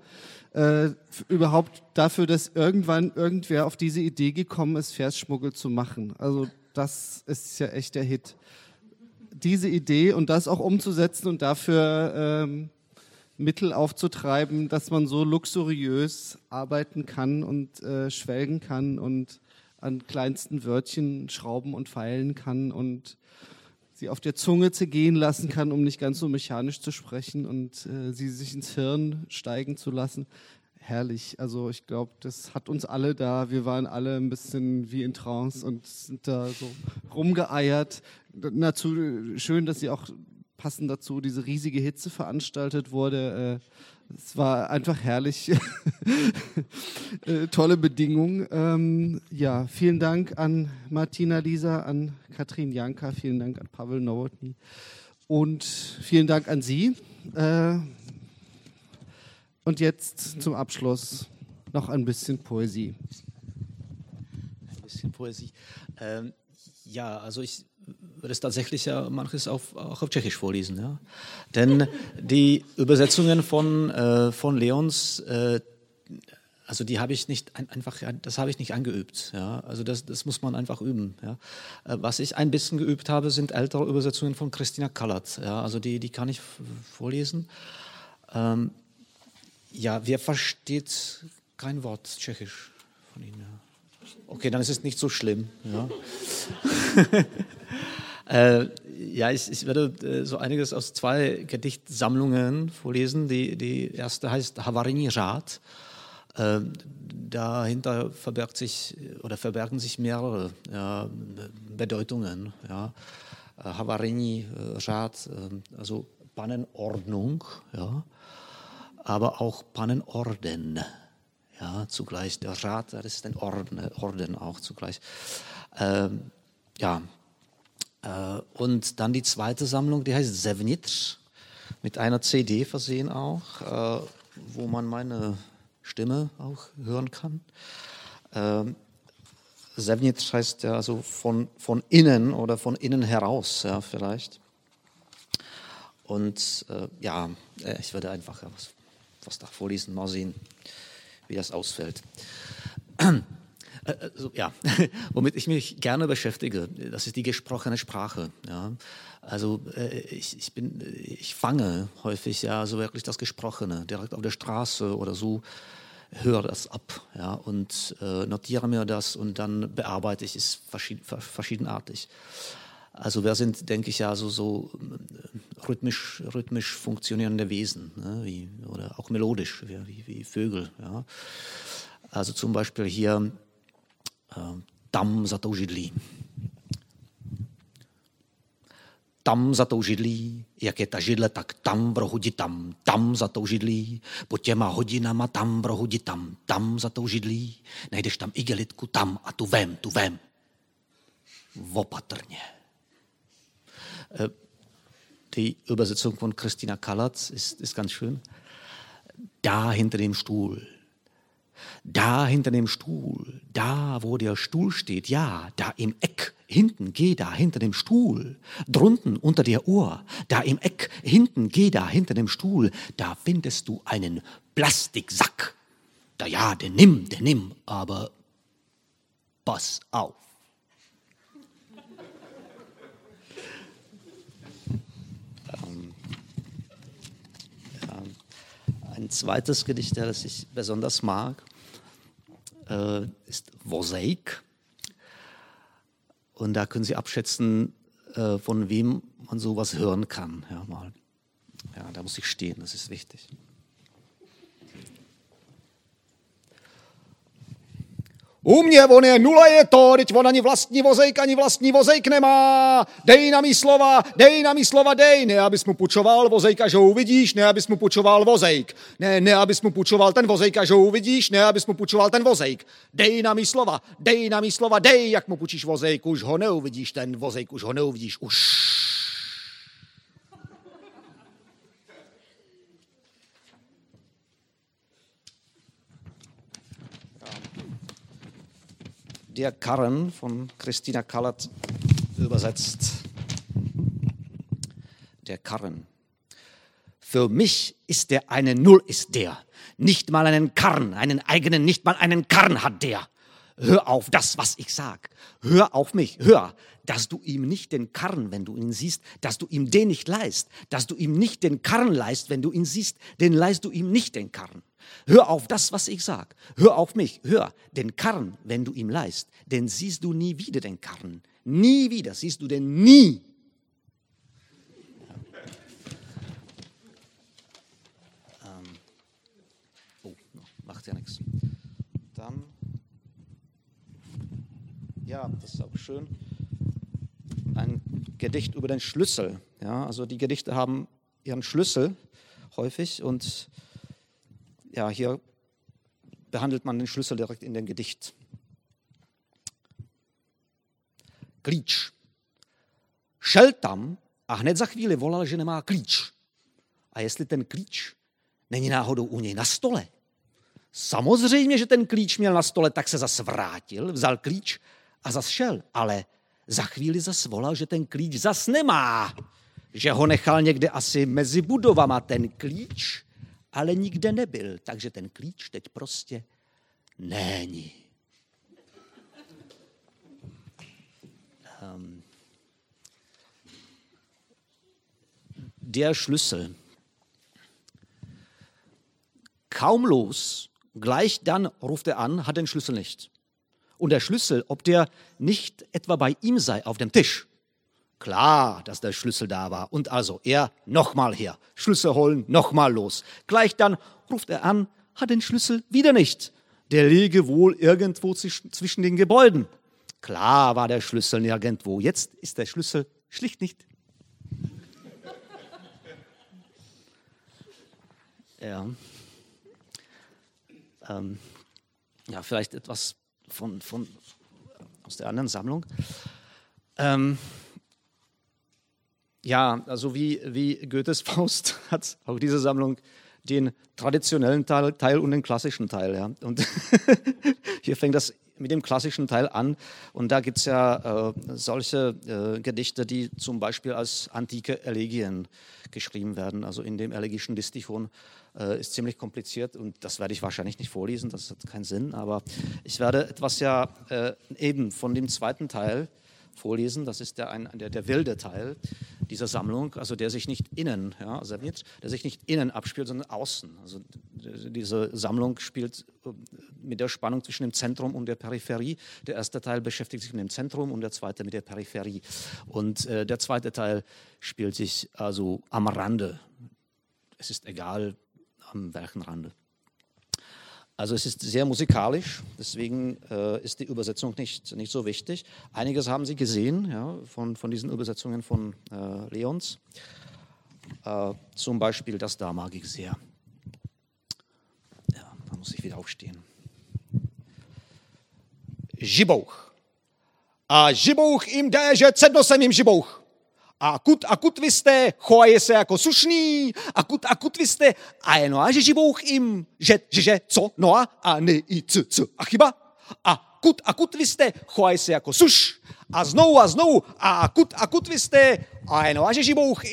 Äh, überhaupt dafür, dass irgendwann irgendwer auf diese Idee gekommen ist, Versschmuggel zu machen. Also das ist ja echt der Hit. Diese Idee und das auch umzusetzen und dafür ähm, Mittel aufzutreiben, dass man so luxuriös arbeiten kann und äh, schwelgen kann und an kleinsten Wörtchen schrauben und feilen kann und sie auf der Zunge zergehen lassen kann, um nicht ganz so mechanisch zu sprechen und äh, sie sich ins Hirn steigen zu lassen. Herrlich. Also ich glaube, das hat uns alle da. Wir waren alle ein bisschen wie in Trance und sind da so rumgeeiert. Dazu schön, dass sie auch passend dazu diese riesige Hitze veranstaltet wurde. Äh, es war einfach herrlich. <laughs> äh, tolle Bedingungen. Ähm, ja, vielen Dank an Martina Lisa, an Katrin Janka, vielen Dank an Pavel Nowotny und vielen Dank an Sie. Äh, und jetzt zum Abschluss noch ein bisschen Poesie. Ein bisschen Poesie. Ähm, ja, also ich würde es tatsächlich ja manches auf, auch auf Tschechisch vorlesen. Ja? Denn die Übersetzungen von, äh, von Leons, äh, also die habe ich nicht ein, einfach, das habe ich nicht angeübt. Ja? Also das, das muss man einfach üben. Ja? Äh, was ich ein bisschen geübt habe, sind ältere Übersetzungen von Christina Kallert. Ja? Also die, die kann ich vorlesen. Ähm, ja, wer versteht kein Wort Tschechisch von Ihnen? Ja? Okay, dann ist es nicht so schlimm. Ja. <laughs> Äh, ja, ich, ich werde äh, so einiges aus zwei Gedichtsammlungen vorlesen. Die, die erste heißt Havarini Rat. Äh, dahinter verbergt sich oder verbergen sich mehrere ja, Bedeutungen. Ja. Äh, Havarini Rat, äh, also Pannenordnung, ja, aber auch Pannenorden. Ja, zugleich der Rat, das ist ein Orden, Orden auch zugleich. Ähm, ja, äh, und dann die zweite Sammlung, die heißt Sevnitr, mit einer CD versehen auch, äh, wo man meine Stimme auch hören kann. Ähm, Sevnitr heißt ja also von, von innen oder von innen heraus, ja, vielleicht. Und äh, ja, ich werde einfach was, was da vorlesen, mal sehen, wie das ausfällt. <clears throat> Also, ja, <laughs> womit ich mich gerne beschäftige, das ist die gesprochene Sprache. Ja. Also äh, ich, ich, bin, ich fange häufig ja so wirklich das Gesprochene direkt auf der Straße oder so, höre das ab ja, und äh, notiere mir das und dann bearbeite ich es verschieden, verschiedenartig. Also wir sind, denke ich, ja so, so rhythmisch, rhythmisch funktionierende Wesen ne, wie, oder auch melodisch, wie, wie Vögel. Ja. Also zum Beispiel hier tam za tou židlí. Tam za tou židlí, jak je ta židle, tak tam v rohu tam, tam za tou židlí, po těma hodinama tam v rohu tam, tam za tou židlí, najdeš tam igelitku tam a tu vem, tu vem. Opatrně. Die Übersetzung von Christina Kallatz ist, ist ganz schön. Da hinter dem Stuhl. Da hinter dem Stuhl. Da, wo der Stuhl steht. Ja, da im Eck. Hinten, geh da hinter dem Stuhl. Drunten unter der Uhr. Da im Eck. Hinten, geh da hinter dem Stuhl. Da findest du einen Plastiksack. Da ja, den nimm, den nimm. Aber pass auf. Ein zweites Gedicht, das ich besonders mag, äh, ist Voseik. Und da können Sie abschätzen, äh, von wem man sowas hören kann. Ja, mal. ja, da muss ich stehen, das ist wichtig. U mě on je nula je to, teď on ani vlastní vozejk, ani vlastní vozejk nemá. Dej na mý slova, dej na mý slova, dej. Ne, abys mu pučoval vozejk, až ho uvidíš, ne, abys mu pučoval vozejk. Ne, ne, abys mu pučoval ten vozejk, až ho uvidíš, ne, abys mu pučoval ten vozejk. Dej na mý slova, dej na mý slova, dej, jak mu pučíš vozejk, už ho neuvidíš, ten vozejk, už ho neuvidíš, už. Der Karren von Christina Kallert übersetzt. Der Karren. Für mich ist der eine Null ist der. Nicht mal einen Karren, einen eigenen, nicht mal einen Karren hat der. Hör auf das, was ich sag. Hör auf mich. Hör, dass du ihm nicht den Karren, wenn du ihn siehst, dass du ihm den nicht leist, dass du ihm nicht den Karren leist, wenn du ihn siehst, den leist du ihm nicht den Karren. Hör auf das, was ich sag. Hör auf mich. Hör den Karren, wenn du ihm leist. Denn siehst du nie wieder den Karren. Nie wieder siehst du den nie. Ähm. Oh, macht ja nichts. Dann, ja, das ist auch schön. Gedicht über den Schlüssel. Ja, also die Gedichte haben ihren Schlüssel häufig und ja, hier behandelt man den Schlüssel direkt in dem Gedicht. Klíč. Šel tam a hned za chvíli volal, že nemá klíč. A jestli ten klíč není náhodou u něj na stole. Samozřejmě, že ten klíč měl na stole, tak se zas vrátil, vzal klíč a zas šel. Ale za chvíli zas volal, že ten klíč zas nemá. Že ho nechal někde asi mezi budovama. Ten klíč ale nikde nebyl, takže ten klíč teď prostě není. Um, der Schlüssel. Kaum los, gleich dann ruft er an, hat den Schlüssel nicht. Und der Schlüssel, ob der nicht etwa bei ihm sei auf dem Tisch, Klar, dass der Schlüssel da war. Und also er nochmal her, Schlüssel holen, nochmal los. Gleich dann ruft er an, hat den Schlüssel wieder nicht. Der liege wohl irgendwo zwischen den Gebäuden. Klar war der Schlüssel nirgendwo. Jetzt ist der Schlüssel schlicht nicht. Ja. Ähm, ja, vielleicht etwas von, von, aus der anderen Sammlung. Ähm, ja, also wie, wie Goethes Faust <laughs> hat auch diese Sammlung den traditionellen Teil, Teil und den klassischen Teil. Ja. Und <laughs> hier fängt das mit dem klassischen Teil an. Und da gibt es ja äh, solche äh, Gedichte, die zum Beispiel als antike Elegien geschrieben werden. Also in dem elegischen Distichon äh, ist ziemlich kompliziert und das werde ich wahrscheinlich nicht vorlesen, das hat keinen Sinn. Aber ich werde etwas ja äh, eben von dem zweiten Teil vorlesen. Das ist der, ein, der, der wilde Teil dieser Sammlung, also der sich nicht innen, ja, der sich nicht innen abspielt, sondern außen. Also diese Sammlung spielt äh, mit der Spannung zwischen dem Zentrum und der Peripherie. Der erste Teil beschäftigt sich mit dem Zentrum und der zweite mit der Peripherie. Und äh, der zweite Teil spielt sich also am Rande. Es ist egal, am welchen Rande. Also es ist sehr musikalisch, deswegen äh, ist die Übersetzung nicht, nicht so wichtig. Einiges haben Sie gesehen ja, von, von diesen Übersetzungen von äh, Leons. Äh, zum Beispiel das da mag ich sehr. Ja, da muss ich wieder aufstehen. Žibouch. A žibouch im že cedno jsem jim žibouch. A kut, a kut vy jste, chovají se jako sušný, a kut, a kut vy jste, a je no a že živouch im, že, že, že, co, no a, a ne, i, c, c, a chyba? A kut, a kut vy jste, chovají se jako suš, a znovu a znovu, a kut, a kut vy jste, a je no a že živouch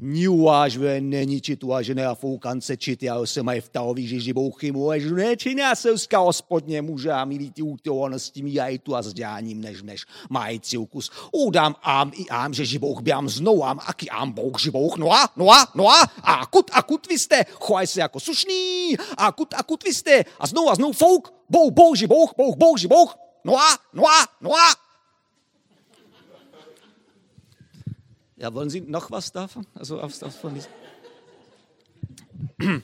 im, Niuaž ve není čitu a foukance čit, já se mají v tahový že živou chymu, a že ne činá se uska hospodně muže a milí ty útohon s tím jajtu a zdáním než než mají ukus. Udám ám i ám, že živouch běám znovu ám, aký ám bouk živouch, no a, no a, no a, a kut a kut vy jste, chovaj se jako sušný, a kut a kut vy jste, a znovu a znovu fouk, bou, bou, živouch, bou, bou, živouch, no a, no a, no a, Ja, wollen Sie noch was davon? Also auf, auf von <clears throat>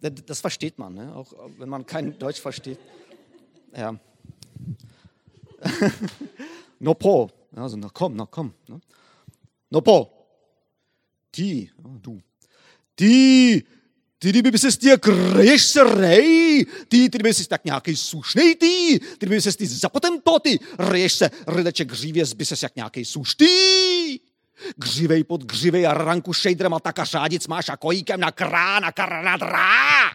Das versteht man, ne? auch wenn man kein Deutsch versteht. Ja. <laughs> no po, also na komm, na komm. Ne? No po. Die, oh, du. Die se ty kryješ se rej, ty, ty kdyby se tak nějaký sušnej, ty, ty kdyby se ty zapotem to, ty, ryješ se, rydeček gřívě, zby se jak nějaký suš, ty. Gřivej pod gřivej a ranku šejdrem a taka šádic máš a kojíkem na krán a karanadrá.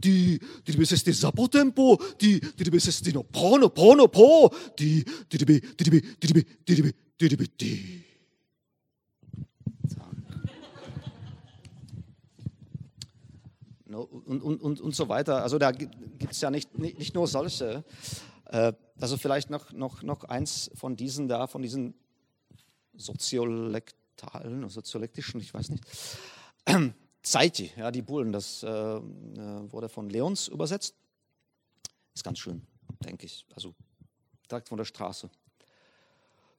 Ty, ty kdyby se ty zapotempo, ty, ty kdyby se ty no po, no po, no po, ty, ty kdyby, ty kdyby, ty kdyby, ty kdyby, ty kdyby, ty. und, und, und, und so weiter. Also da gibt es ja nicht, nicht nur solche. Äh, also vielleicht noch, noch, noch eins von diesen da, von diesen soziolektalen, soziolektrischen, ich weiß nicht. <clears throat> Zeiti, ja, die Bullen, das äh, äh, wurde von Leons übersetzt. Ist ganz schön, denke ich. Also direkt von der Straße.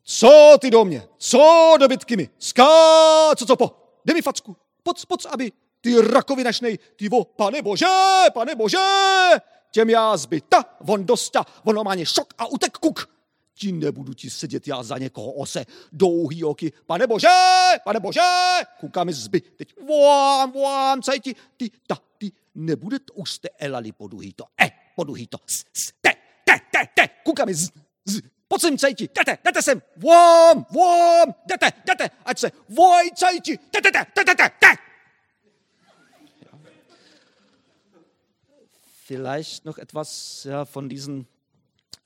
Co ty do mě? Co do bytky mi? Ská, co co po? Dej mi facku. Poc, poc, aby ty rakovinašnej, ty vo, pane bože, pane bože, těm já zbyta, on dosta, on normálně šok a utek kuk. Ti nebudu ti sedět já za někoho ose, dlouhý oky, pane bože, pane bože, kukám zby, teď vám, vám, cajti, ty, ta, ty, nebude to už jste elali poduhý to, e, poduhý to, s, s, te, te, te, te, kukám z, z, pojď sem, cajti, jdete, jdete sem, vám, vám, jdete, jdete, ať se, voj, cajti, te, te, te, te, te, te, te, vielleicht noch etwas ja, von diesen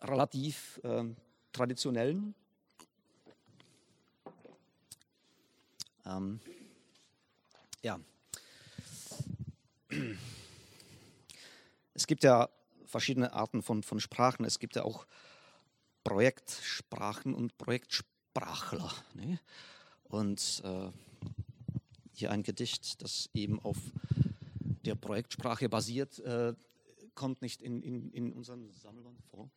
relativ äh, traditionellen. Ähm, ja. Es gibt ja verschiedene Arten von, von Sprachen. Es gibt ja auch Projektsprachen und Projektsprachler. Ne? Und äh, hier ein Gedicht, das eben auf der Projektsprache basiert, äh, kommt nicht in, in, in unserem Sammelband vor.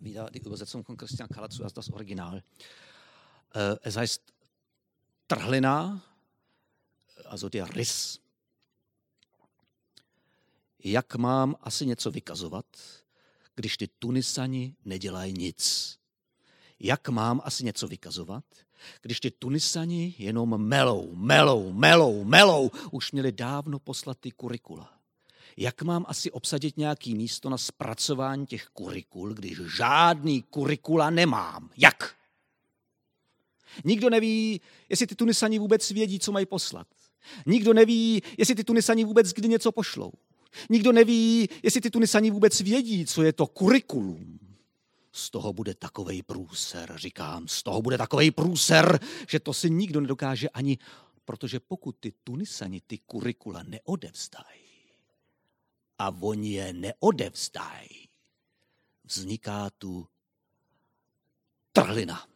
Wieder die Übersetzung von Christian Kaller zuerst das Original. Äh, es heißt Trhlina, also der Riss. Jak mám asi něco vykazovat, když ty Tunisani nedělají nic? Jak mám asi něco vykazovat, když ty Tunisani jenom melou, melou, melou, melou, už měli dávno poslat ty kurikula jak mám asi obsadit nějaký místo na zpracování těch kurikul, když žádný kurikula nemám. Jak? Nikdo neví, jestli ty Tunisani vůbec vědí, co mají poslat. Nikdo neví, jestli ty Tunisani vůbec kdy něco pošlou. Nikdo neví, jestli ty Tunisani vůbec vědí, co je to kurikulum. Z toho bude takovej průser, říkám, z toho bude takovej průser, že to si nikdo nedokáže ani, protože pokud ty Tunisani ty kurikula neodevzdají, a oni je neodevzdají, vzniká tu trhlina.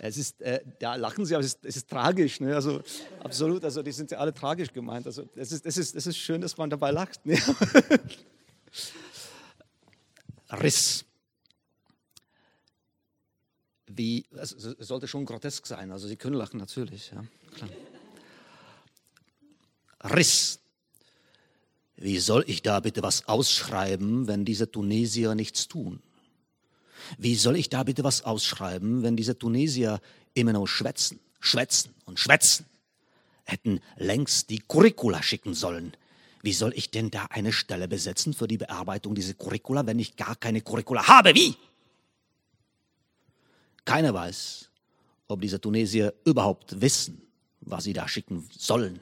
Es ist, äh, ja, lachen Sie, aber es ist, es ist tragisch. Ne? Also, absolut, also die sind ja alle tragisch gemeint. Also, es ist, es ist, es ist schön, dass man dabei lacht. Ne? <laughs> Riss. Wie, also, es sollte schon grotesk sein. Also, Sie können lachen, natürlich. Ja, klar. Riss. Wie soll ich da bitte was ausschreiben, wenn diese Tunesier nichts tun? Wie soll ich da bitte was ausschreiben, wenn diese Tunesier immer nur schwätzen, schwätzen und schwätzen? Hätten längst die Curricula schicken sollen. Wie soll ich denn da eine Stelle besetzen für die Bearbeitung dieser Curricula, wenn ich gar keine Curricula habe? Wie? Keiner weiß, ob diese Tunesier überhaupt wissen, was sie da schicken sollen.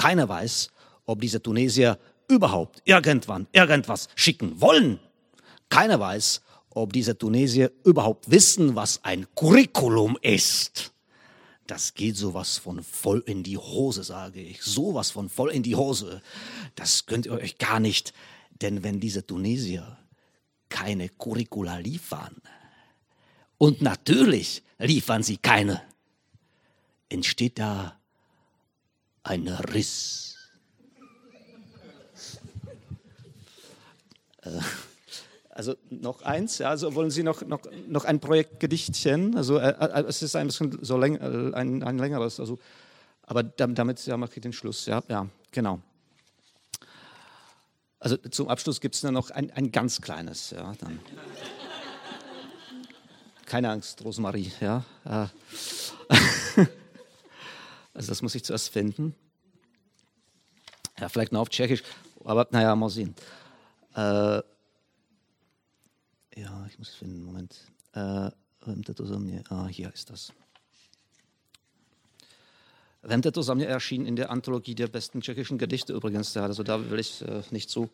Keiner weiß, ob diese Tunesier überhaupt irgendwann irgendwas schicken wollen. Keiner weiß, ob diese Tunesier überhaupt wissen, was ein Curriculum ist. Das geht sowas von voll in die Hose, sage ich. Sowas von voll in die Hose. Das könnt ihr euch gar nicht. Denn wenn diese Tunesier keine Curricula liefern, und natürlich liefern sie keine, entsteht da ein Riss. Äh, also noch eins, ja, also wollen Sie noch, noch, noch ein Projektgedichtchen? Also äh, äh, es ist ein bisschen so läng, äh, ein, ein längeres, also, aber damit ja, mache ich den Schluss. Ja, ja genau. Also zum Abschluss gibt es nur noch ein, ein ganz kleines. Ja, dann. Keine Angst, Rosemarie. Ja. Äh. <laughs> Also das muss ich zuerst finden. Ja, vielleicht noch auf Tschechisch, aber naja, mal sehen. Äh, ja, ich muss es finden, Moment. Äh. Ah, hier ist das. Vemte to erschien in der Anthologie der besten tschechischen Gedichte übrigens. Also da will ich äh, nicht zu.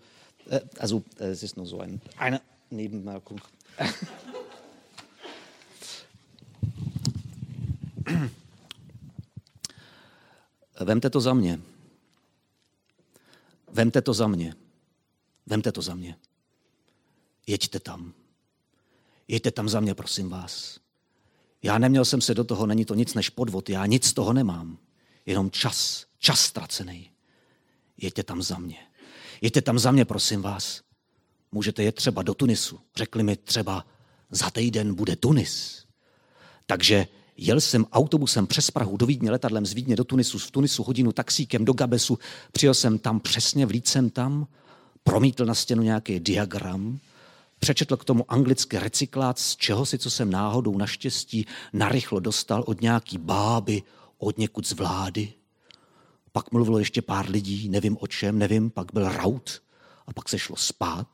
Äh, also äh, es ist nur so ein, eine Nebenmerkung. <laughs> Vemte to za mě. Vemte to za mě. Vemte to za mě. Jeďte tam. Jeďte tam za mě, prosím vás. Já neměl jsem se do toho, není to nic než podvod, já nic z toho nemám. Jenom čas, čas ztracený. Jeďte tam za mě. Jeďte tam za mě, prosím vás. Můžete jet třeba do Tunisu. Řekli mi třeba, za týden bude Tunis. Takže jel jsem autobusem přes Prahu do Vídně, letadlem z Vídně do Tunisu, v Tunisu hodinu taxíkem do Gabesu, přijel jsem tam přesně, vlít jsem tam, promítl na stěnu nějaký diagram, Přečetl k tomu anglický recyklát, z čeho si, co jsem náhodou naštěstí narychlo dostal od nějaký báby, od někud z vlády. Pak mluvilo ještě pár lidí, nevím o čem, nevím, pak byl raut a pak se šlo spát.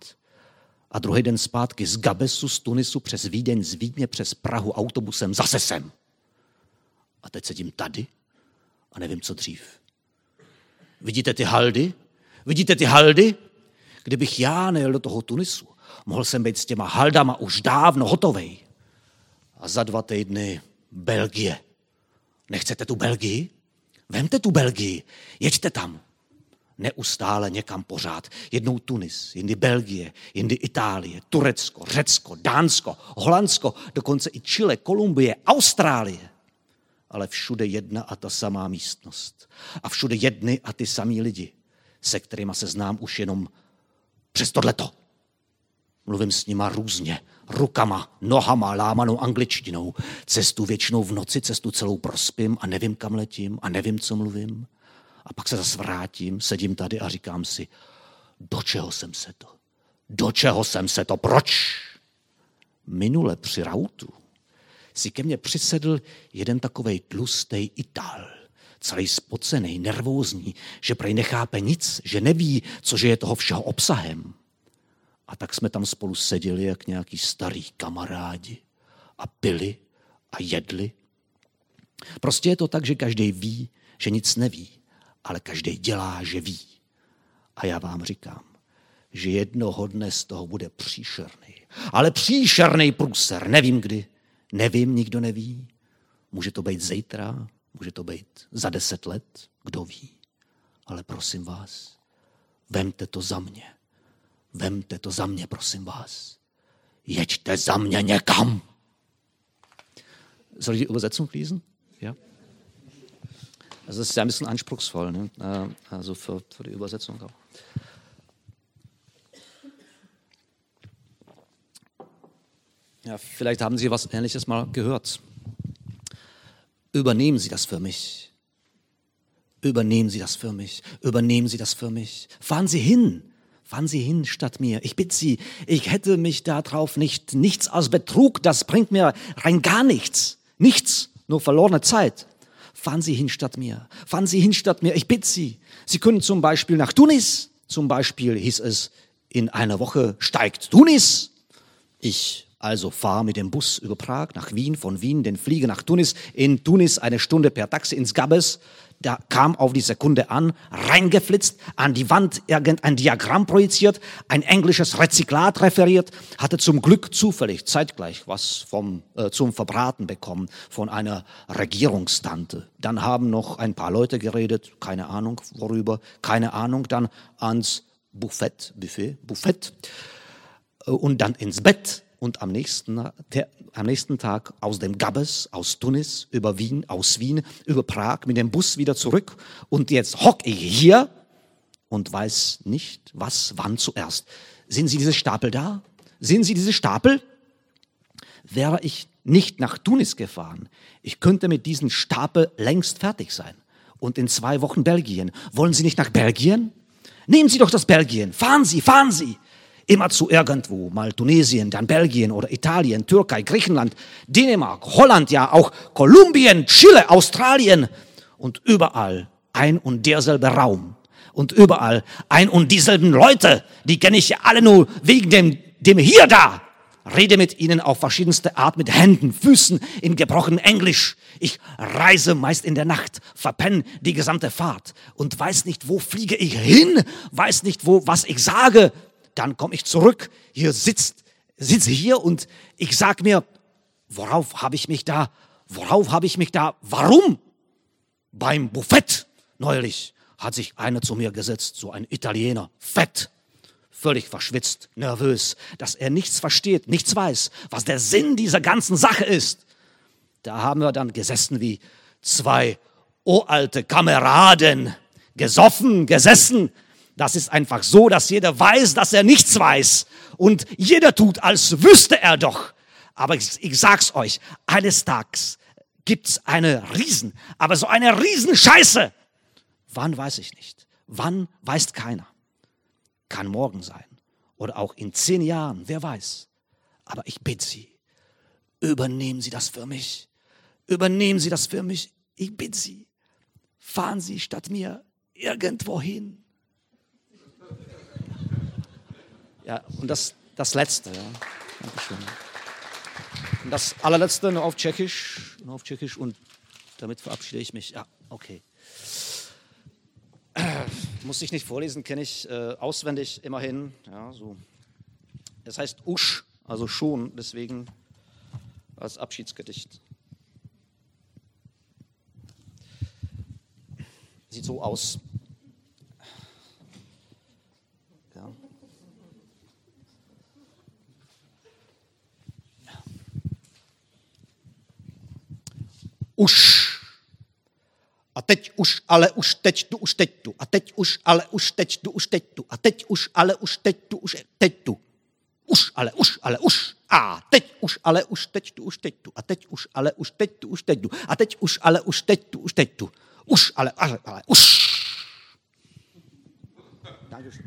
A druhý den zpátky z Gabesu, z Tunisu, přes Vídeň, z Vídně, přes Prahu autobusem zase sem. A teď sedím tady a nevím, co dřív. Vidíte ty haldy? Vidíte ty haldy? Kdybych já nejel do toho Tunisu, Mohl jsem být s těma haldama už dávno hotovej. A za dva týdny Belgie. Nechcete tu Belgii? Vemte tu Belgii, jeďte tam. Neustále někam pořád. Jednou Tunis, jindy Belgie, jindy Itálie, Turecko, Řecko, Dánsko, Holandsko, dokonce i Chile, Kolumbie, Austrálie. Ale všude jedna a ta samá místnost. A všude jedny a ty samý lidi, se kterými se znám už jenom přes tohleto. Mluvím s nima různě, rukama, nohama, lámanou angličtinou. Cestu většinou v noci, cestu celou prospím a nevím, kam letím a nevím, co mluvím. A pak se zase vrátím, sedím tady a říkám si, do čeho jsem se to? Do čeho jsem se to? Proč? Minule při rautu si ke mně přisedl jeden takovej tlustý Ital, celý spocený, nervózní, že prej nechápe nic, že neví, cože je toho všeho obsahem. A tak jsme tam spolu seděli jak nějaký starý kamarádi a pili a jedli. Prostě je to tak, že každý ví, že nic neví, ale každý dělá, že ví. A já vám říkám, že jednoho dne z toho bude příšerný. Ale příšerný průser, nevím kdy, nevím, nikdo neví. Může to být zítra, může to být za deset let, kdo ví. Ale prosím vás, vemte to za mě. Vemte to za mě, prosím vás. Jeďte za mě někam. Soll ich die Übersetzung lesen? Ja. Also das ist ja ein bisschen anspruchsvoll, ne? Äh, also für, für die Übersetzung auch. Ja, vielleicht haben Sie was Ähnliches mal gehört. Übernehmen Sie das für mich. Übernehmen Sie das für mich. Übernehmen Sie das für mich. Fahren Sie hin. Fahren Sie hin statt mir. Ich bitte Sie, ich hätte mich darauf nicht, nichts aus Betrug, das bringt mir rein gar nichts. Nichts, nur verlorene Zeit. Fahren Sie hin statt mir. Fahren Sie hin statt mir. Ich bitte Sie. Sie können zum Beispiel nach Tunis. Zum Beispiel hieß es, in einer Woche steigt Tunis. Ich Also fahr mit dem Bus über Prag nach Wien, von Wien den Flieger nach Tunis, in Tunis eine Stunde per Taxi ins Gabes, da kam auf die Sekunde an, reingeflitzt, an die Wand irgendein Diagramm projiziert, ein englisches Rezyklat referiert, hatte zum Glück zufällig zeitgleich was vom, äh, zum Verbraten bekommen von einer Regierungstante. Dann haben noch ein paar Leute geredet, keine Ahnung worüber, keine Ahnung, dann ans Buffet, Buffet, Buffet äh, und dann ins Bett und am nächsten, der, am nächsten Tag aus dem Gabes, aus Tunis, über Wien, aus Wien, über Prag mit dem Bus wieder zurück. Und jetzt hock ich hier und weiß nicht, was wann zuerst. Sehen Sie diese Stapel da? Sehen Sie diese Stapel? Wäre ich nicht nach Tunis gefahren, ich könnte mit diesem Stapel längst fertig sein. Und in zwei Wochen Belgien. Wollen Sie nicht nach Belgien? Nehmen Sie doch das Belgien. Fahren Sie, fahren Sie. Immer zu irgendwo, mal Tunesien, dann Belgien oder Italien, Türkei, Griechenland, Dänemark, Holland, ja auch Kolumbien, Chile, Australien und überall ein und derselbe Raum und überall ein und dieselben Leute, die kenne ich ja alle nur wegen dem, dem hier da. Rede mit ihnen auf verschiedenste Art mit Händen, Füßen, in gebrochenem Englisch. Ich reise meist in der Nacht, verpenne die gesamte Fahrt und weiß nicht, wo fliege ich hin, weiß nicht, wo, was ich sage, dann komme ich zurück, hier sitzt, sitze hier und ich sag mir, worauf habe ich mich da, worauf habe ich mich da, warum? Beim Buffett. Neulich hat sich einer zu mir gesetzt, so ein Italiener, fett, völlig verschwitzt, nervös, dass er nichts versteht, nichts weiß, was der Sinn dieser ganzen Sache ist. Da haben wir dann gesessen wie zwei uralte Kameraden, gesoffen, gesessen, das ist einfach so, dass jeder weiß, dass er nichts weiß. Und jeder tut, als wüsste er doch. Aber ich, ich sag's euch, eines Tages gibt's eine Riesen, aber so eine Riesenscheiße. Wann weiß ich nicht. Wann weiß keiner. Kann morgen sein. Oder auch in zehn Jahren, wer weiß. Aber ich bitte Sie, übernehmen Sie das für mich. Übernehmen Sie das für mich. Ich bitte Sie, fahren Sie statt mir irgendwo hin Ja, und das, das Letzte. Ja. Dankeschön. Und das allerletzte nur auf Tschechisch, nur auf Tschechisch und damit verabschiede ich mich. Ja, okay. <clears throat> Muss ich nicht vorlesen, kenne ich äh, auswendig immerhin. Ja, so. Es heißt Usch, also schon, deswegen als Abschiedsgedicht. Sieht so aus. Už. A teď už, ale už teď tu, už teď tu. A teď už, ale už teď tu, už teď tu. A teď už, ale už teď tu, už teď tu. Už, ale už, ale už. A teď už, ale už teď tu, už teď tu. A teď už, ale už teď tu, už teď tu. A teď už, ale už teď tu, už teď tu. Už, ale, ale, ale, už. Dankeschön.